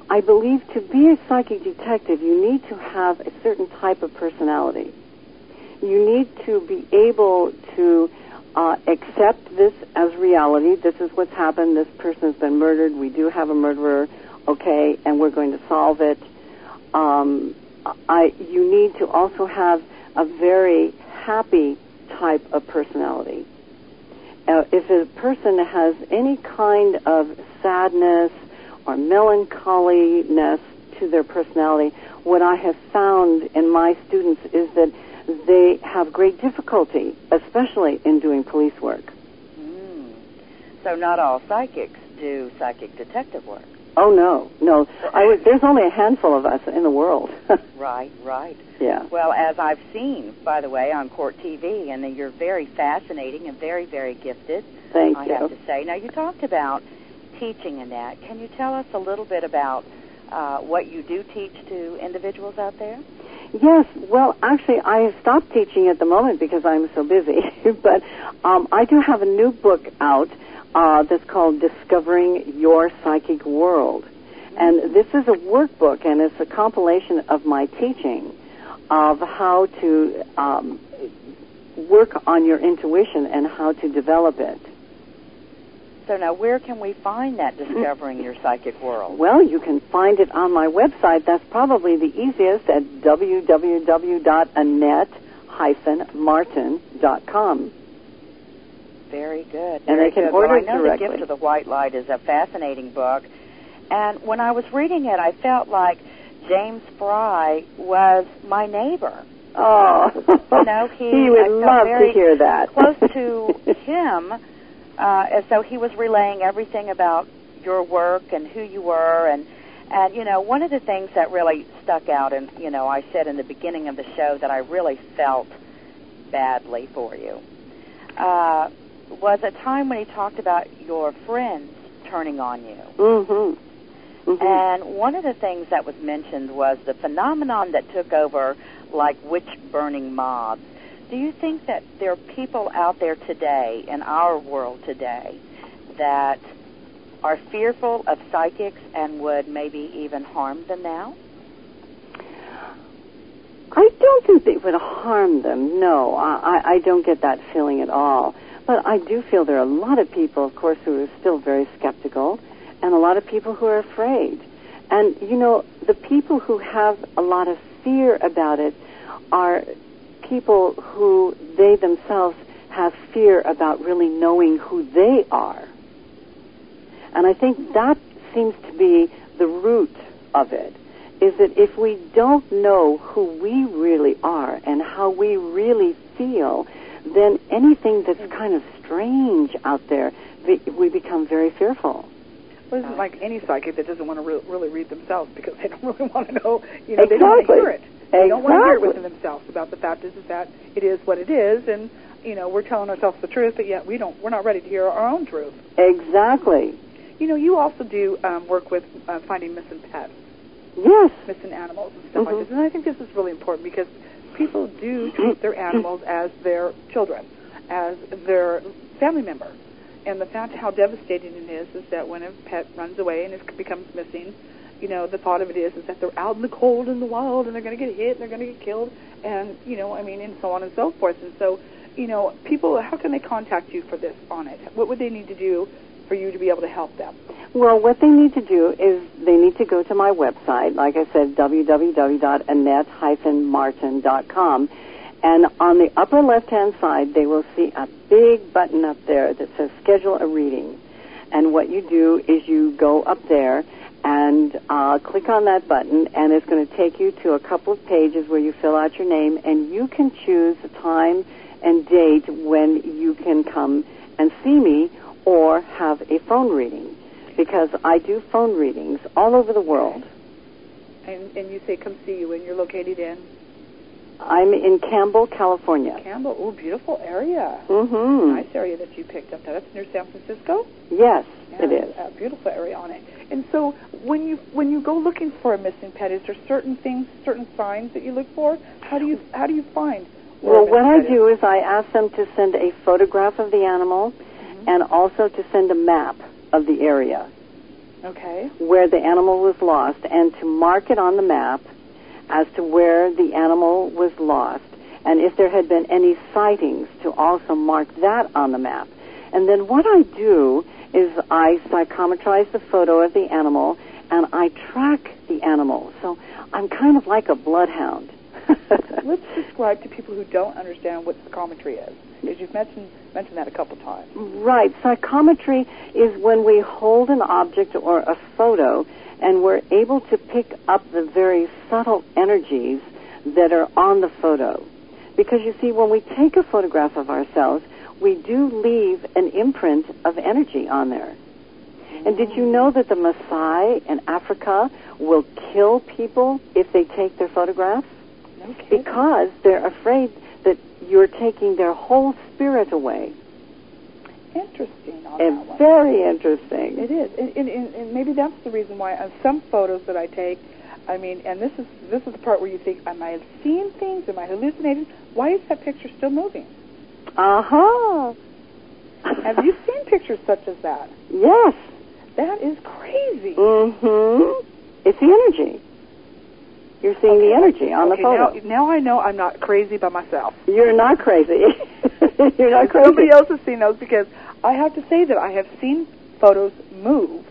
I believe to be a psychic detective, you need to have a certain type of personality. You need to be able to uh, accept this as reality. This is what's happened. This person has been murdered. We do have a murderer. Okay, and we're going to solve it. Um, I, you need to also have a very happy type of personality. Uh, if a person has any kind of sadness or melancholiness to their personality, what I have found in my students is that they have great difficulty, especially in doing police work. Mm. So not all psychics do psychic detective work. Oh no, no. I was, there's only a handful of us in the world. *laughs* right, right. Yeah. Well, as I've seen, by the way, on Court TV, and you're very fascinating and very, very gifted. Thank I you. have to say. Now, you talked about teaching in that. Can you tell us a little bit about uh, what you do teach to individuals out there? Yes, well, actually, I stopped teaching at the moment because I'm so busy. *laughs* but um, I do have a new book out uh, that's called Discovering Your Psychic World. And this is a workbook, and it's a compilation of my teaching of how to um, work on your intuition and how to develop it. So now, where can we find that Discovering Your Psychic World? Well, you can find it on my website. That's probably the easiest at www.annette-martin.com. Very good. And very they can good. order well, I know directly. The Gift of the White Light is a fascinating book. And when I was reading it, I felt like James Frey was my neighbor. Oh, You know, *laughs* he, he would love to hear that. close to *laughs* him, uh, as though he was relaying everything about your work and who you were, and and you know, one of the things that really stuck out, and you know, I said in the beginning of the show that I really felt badly for you, uh, was a time when he talked about your friends turning on you. Mm-hmm. Mhm. And one of the things that was mentioned was the phenomenon that took over like witch burning mobs. Do you think that there are people out there today, in our world today, that are fearful of psychics and would maybe even harm them now? I don't think they would harm them. No, I, I- I don't get that feeling at all. But I do feel there are a lot of people, of course, who are still very skeptical, and a lot of people who are afraid. And you know, the people who have a lot of fear about it are people who they themselves have fear about really knowing who they are. And I think that seems to be the root of it is that if we don't know who we really are and how we really feel, then anything that's kind of strange out there, we- we become very fearful. Well, isn't like any psychic that doesn't want to re- really read themselves because they *laughs* don't really want to know, you know, they don't want to Exactly. hear it. They don't want to hear it within themselves about the fact is, is that it is what it is, and you know, we're telling ourselves the truth, but yet we don't, we're not ready to hear our own truth. Exactly. You know, you also do um, work with uh, finding missing pets, Yes. missing animals, and stuff Mhm. like this. And I think this is really important because people do treat their animals as their children, as their family member. And the fact how devastating it is is that when a pet runs away and it becomes missing, you know, the thought of it is is that they're out in the cold in the wild and they're going to get hit and they're going to get killed and you know, I mean, and so on and so forth. And so, you know, people, how can they contact you for this on it? What would they need to do for you to be able to help them? Well, what they need to do is they need to go to my website, like I said, www.annette-martin.com. And on the upper left-hand side, they will see a big button up there that says schedule a reading. And what you do is you go up there and uh, click on that button, and it's going to take you to a couple of pages where you fill out your name, and you can choose the time and date when you can come and see me or have a phone reading because I do phone readings all over the world. And, and you say come see you, and you're located in I'm in Campbell, California. Campbell. Oh, beautiful area. Mm-hmm. Nice area that you picked up. That's near San Francisco. Yes, Yeah, it is. A beautiful area on it. And so, when you when you go looking for a missing pet, is there certain things, certain signs that you look for? How do you how do you find? Well, what I do is I ask them to send a photograph of the animal. Mm-hmm. and also to send a map of the area Okay. where the animal was lost and to mark it on the map as to where the animal was lost and if there had been any sightings to also mark that on the map. And then what I do is I psychometrize the photo of the animal and I track the animal. So I'm kind of like a bloodhound. *laughs* Let's describe to people who don't understand what psychometry is, because you've mentioned mentioned that a couple times. Right. Psychometry is when we hold an object or a photo and we're able to pick up the very subtle energies that are on the photo. Because you see, when we take a photograph of ourselves, we do leave an imprint of energy on there. And did you know that the Maasai in Africa will kill people if they take their photographs? No. Because they're afraid that you're taking their whole spirit away. Interesting And very interesting. It is, and, and, and maybe that's the reason why on some photos that I take, I mean, and this is this is the part where you think, am I seeing things? Am I hallucinating? Why is that picture still moving? Uh-huh. Have you seen pictures such as that? Yes. That is crazy. Mm-hmm. It's the energy. You're seeing the energy on okay, the photo. Now, now I know I'm not crazy by myself. You're not crazy. *laughs* You're not crazy. Somebody else has seen those because I have to say that I have seen photos move.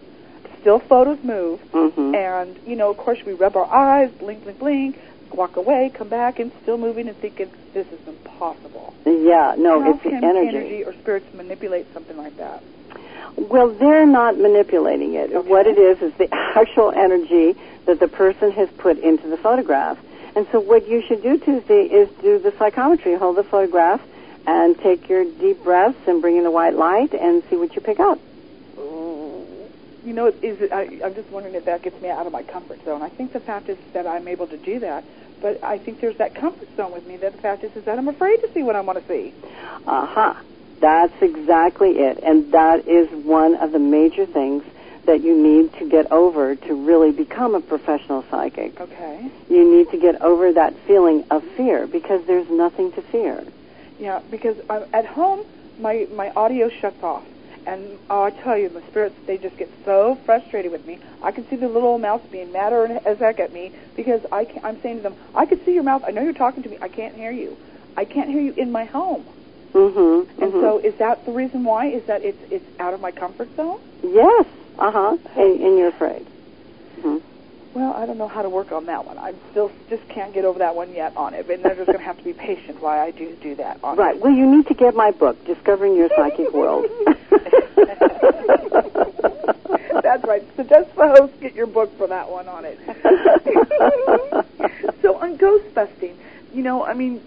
Still photos move. Mm-hmm. And, you know, of course, we rub our eyes, blink, blink, blink, walk away, come back, and still moving and thinking, this is impossible. Yeah, no, How it's the can energy. or spirits manipulate something like that? Well, they're not manipulating it. Okay. What it is is the *laughs* actual energy that the person has put into the photograph. And so what you should do Tuesday is do the psychometry, hold the photograph and take your deep breaths and bring in the white light and see what you pick up. You know, is it, I, I'm just wondering if that gets me out of my comfort zone. I think the fact is that I'm able to do that, but I think there's that comfort zone with me. That the fact is, is that I'm afraid to see what I want to see. Aha. Uh-huh. That's exactly it. And that is one of the major things that you need to get over to really become a professional psychic. Okay. You need to get over that feeling of fear because there's nothing to fear. Yeah, because I'm, at home, my my audio shuts off, and oh, I tell you, the spirits they just get so frustrated with me. I can see the little old mouse being madder as heck at me because I can I'm saying to them, I can see your mouth. I know you're talking to me. I can't hear you. I can't hear you in my home. Mm-hmm. And so, is that the reason why? Is that it's it's out of my comfort zone? Yes. Uh-huh. And, and you're afraid. hmm Well, I don't know how to work on that one. I still just can't get over that one yet on it. And they're just going to have to be patient while I do do that. On Right. Well, you need to get my book, Discovering Your Psychic World. *laughs* That's right. Suggest the host get your book for that one on it. *laughs* *laughs* so on ghost busting, you know, I mean,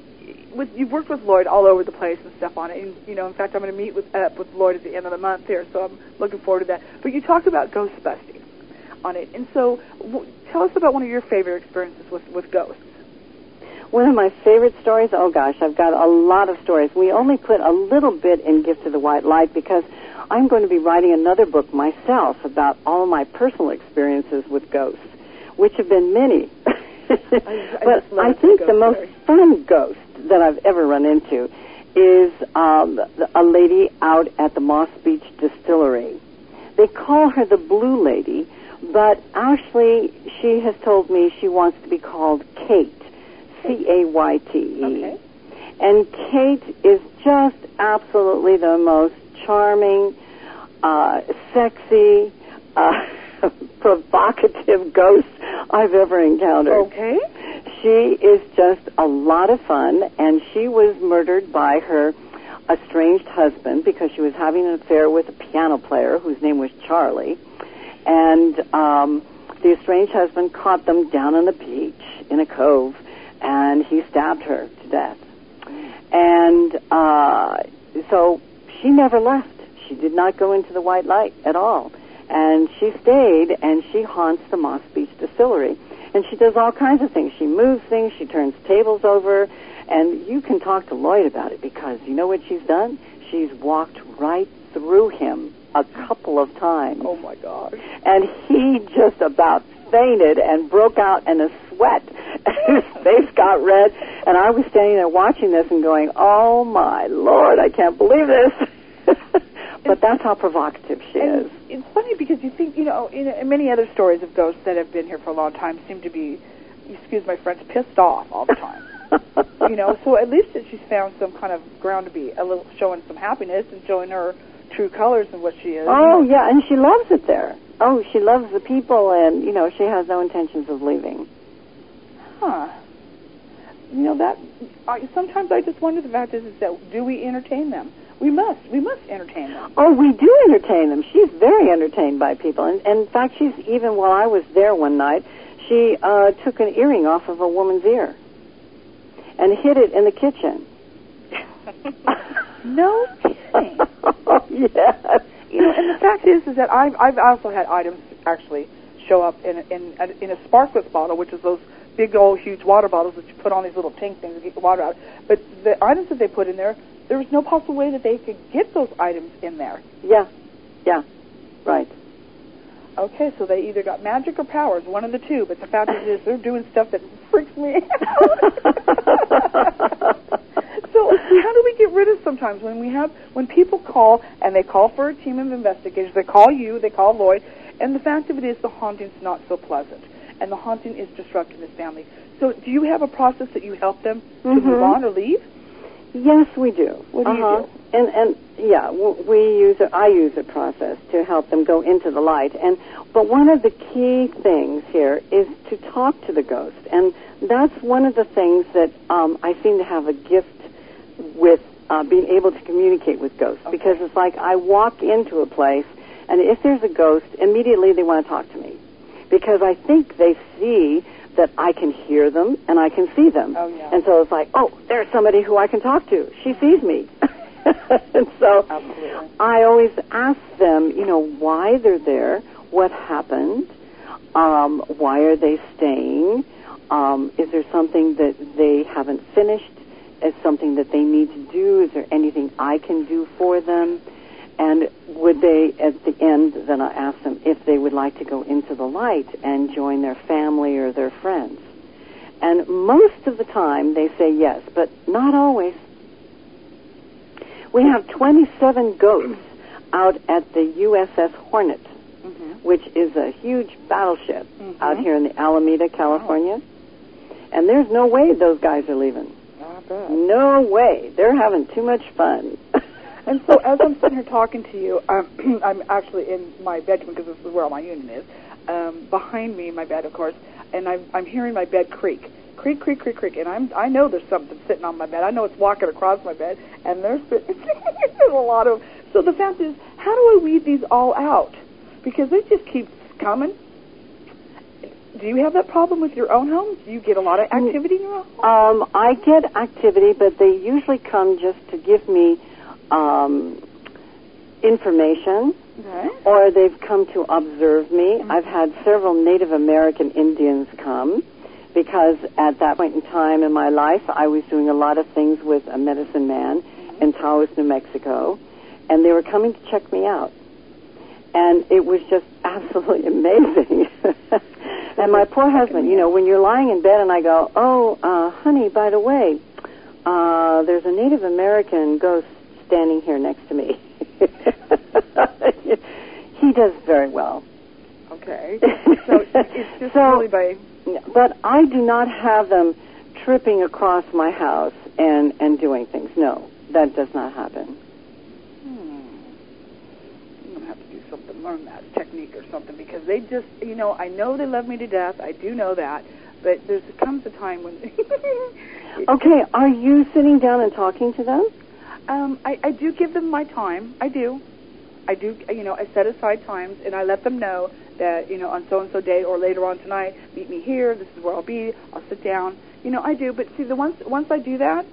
with you've worked with Loyd all over the place and stuff on it, and you know, in fact, I'm going to meet with uh, with Loyd at the end of the month here, so I'm looking forward to that. But you talked about ghost busting on it, and so w- tell us about one of your favorite experiences with with ghosts. One of my favorite stories, oh gosh, I've got a lot of stories. We only put a little bit in Gift of the White Light because I'm going to be writing another book myself about all my personal experiences with ghosts, which have been many. *laughs* I but just I think ghost the most story. fun ghost that I've ever run into is um, a lady out at the Moss Beach Distillery. They call her the Blue Lady, but actually she has told me she wants to be called Kate, C-A-Y-T-E. Okay. And Kate is just absolutely the most charming, uh, sexy, uh, *laughs* *laughs* provocative ghost I've ever encountered. Okay. She is just a lot of fun, and she was murdered by her estranged husband because she was having an affair with a piano player whose name was Charlie. And um, the estranged husband caught them down on the beach in a cove, and he stabbed her to death. And uh, so she never left. She did not go into the white light at all. And she stayed, and she haunts the Moss Beach Distillery. And she does all kinds of things. She moves things, she turns tables over, and you can talk to Loyd about it because you know what she's done? She's walked right through him a couple of times. Oh my gosh. And he just about fainted and broke out in a sweat. *laughs* His face got red, and I was standing there watching this and going, "Oh my lord, I can't believe this." *laughs* but that's how provocative she is. it's funny because you think, you know, in, in many other stories of ghosts that have been here for a long time seem to be, excuse my French, pissed off all the time. *laughs* you know, so at least that she's found some kind of ground to be a little showing some happiness and showing her true colors and what she is. Oh yeah, and she loves it there. Oh, she loves the people, and you know she has no intentions of leaving. Huh. You know that. I, sometimes I just wonder the fact is, is that do we entertain them? We must. We must entertain them. Oh, we do entertain them. She's very entertained by people, and, and in fact, she's even while I was there one night, she uh, took an earring off of a woman's ear and hid it in the kitchen. *laughs* No kidding. oh, *laughs* yes. You know, and the fact is, is that I've I've also had items actually show up in in a, in a Sparkletts bottle, which is those big old huge water bottles that you put on these little tank things to get the water out. But the items that they put in there, there was no possible way that they could get those items in there. Yeah, yeah, right. Okay, so they either got magic or powers, one of the two. But the fact is, they're doing stuff that freaks me out. *laughs* so how do we get rid of sometimes when we have when people call and they call for a team of investigators, they call you, they call Loyd, and the fact of it is the haunting's not so pleasant, and the haunting is disrupting this family. So do you have a process that you help them to Mhm. move on or leave? Yes, we do. What do you uh-huh. do? And and yeah, we use a, I use a process to help them go into the light. And but one of the key things here is to talk to the ghost, and that's one of the things that um, I seem to have a gift with uh, being able to communicate with ghosts Okay. because it's like I walk into a place, and if there's a ghost, immediately they want to talk to me because I think they see that I can hear them and I can see them. Oh, yeah. And so it's like, oh, there's somebody who I can talk to. She sees me. *laughs* and so Absolutely. I always ask them, you know, why they're there, what happened, um, why are they staying, um, is there something that they haven't finished, is something that they need to do, is there anything I can do for them, and would they, at the end, then I ask them if they would like to go into the light and join their family or their friends. And most of the time they say yes, but not always. We have 27 goats out at the USS Hornet, Mm-hmm. which is a huge battleship Mhm. out here in the Alameda, California. And there's no way those guys are leaving. No way. They're having too much fun. And so as I'm sitting here talking to you, um, *clears throat* I'm actually in my bedroom because this is where all my unit is. Um, behind me, my bed, of course, and I'm, I'm hearing my bed creak, creak, creak, creak, creak, and I'm I know there's something sitting on my bed. I know it's walking across my bed, and there's *laughs* there's a lot of. So the fact is, how do I weed these all out? Because they just keep coming. Do you have that problem with your own home? Do you get a lot of activity in your own home? Um, I get activity, but they usually come just to give me um, information, Okay. or they've come to observe me. I've had several Native American Indians come because at that point in time in my life, I was doing a lot of things with a medicine man in Taos, New Mexico, and they were coming to check me out. And it was just *laughs* absolutely amazing. *laughs* and my poor husband, you know, when you're lying in bed and I go, oh, uh, honey, by the way, uh, there's a Native American ghost standing here next to me. *laughs* he does very well. Okay. *laughs* So it's just So- really by But I do not have them tripping across my house and, and doing things. No, that does not happen. Hmm. I'm gonna have to do something, learn that technique or something because they just, you know, I know they love me to death. I do know that, but there's comes a time when. *laughs* Okay, are you sitting down and talking to them? Um, I, I do give them my time. I do. I do. You know, I set aside times and I let them know that you know on so and so day or later on tonight, meet me here. This is where I'll be. I'll sit down. You know, I do. But see, the once once I do that,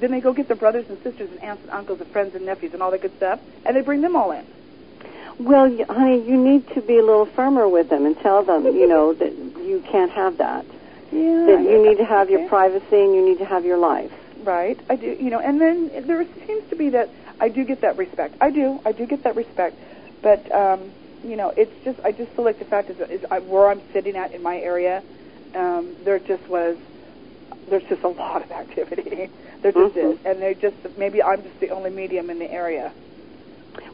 then they go get their brothers and sisters and aunts and uncles and friends and nephews and all that good stuff, and they bring them all in. Well, y- honey, you need to be a little firmer with them and tell them, you know, that you can't have that. *laughs* Yeah. That you need to have your privacy and you need to have your life. Right. I do. You know, and then there seems to be that I do get that respect. I do. I do get that respect, but um, you know, it's just I just feel like the fact is, is I, where I'm sitting at in my area, um, there just was there's just a lot of *laughs* activity. there just Mhm. is, and they just maybe I'm just the only medium in the area.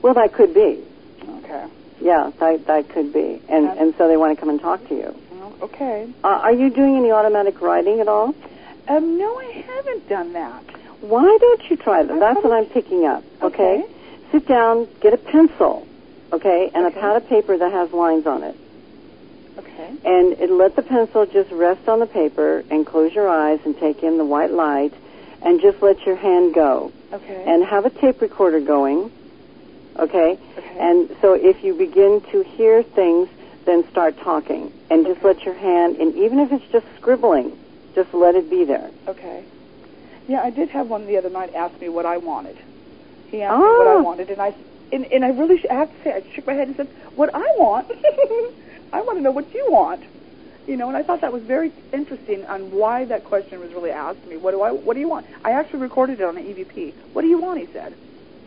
Well, that could be. Okay. Yeah, that that could be. And Okay. and so they want to come and talk to you. Okay. Uh, are you doing any automatic writing at all? Um, no, I haven't done that. Why don't you try that? That's what I'm picking up. Okay? Okay. Sit down, get a pencil, okay, and Okay. a pad of paper that has lines on it. Okay. And it, let the pencil just rest on the paper and close your eyes and take in the white light and just let your hand go. Okay. And have a tape recorder going, okay? Okay. And so if you begin to hear things, then start talking. And just let your hand, and even if it's just scribbling, just let it be there. Okay. Yeah, I did have one the other night ask me what I wanted. He asked me what I Oh. wanted, and I and, and I really I have to say, I shook my head and said, "What I want, *laughs* I want to know what you want." You know, and I thought that was very interesting on why that question was really asked me. What do I? What do you want? I actually recorded it on the EVP. What do you want? He said.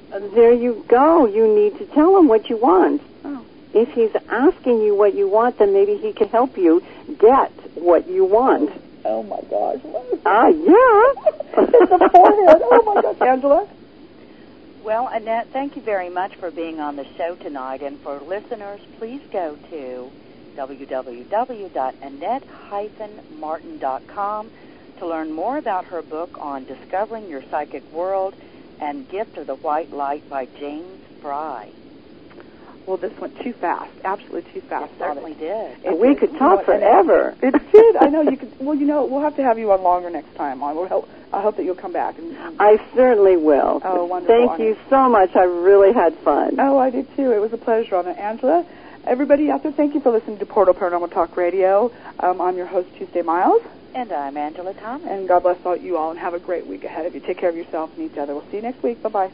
There you go. You need to tell him what you want. Oh. If he's asking you what you want, then maybe he can help you get what you want. Oh my gosh. Ah, yeah. it's the forehead. Oh my gosh, Angela. Well, Annette, thank you very much for being on the show tonight. And for listeners, please go to www.annette-martin.com to learn more about her book on discovering your psychic world and Gift of the White Light by James Frey. Well, this went too fast. Absolutely too fast. It certainly did. It we did. could talk forever. It did. I know you could. Well, you know, we'll have to have you on longer next time. I will help. I hope that you'll come back. And, I certainly will. Oh, wonderful. Thank you so much. I really had fun. Oh, I did too. It was a pleasure, Anna. Angela. Everybody out there, thank you for listening to Portal Paranormal Talk Radio. Um, I'm your host, Tuesday Miles, And I'm Angela Thomas. and God bless all you all, and have a great week ahead of you. Take care of yourself and each other. We'll see you next week. Bye bye.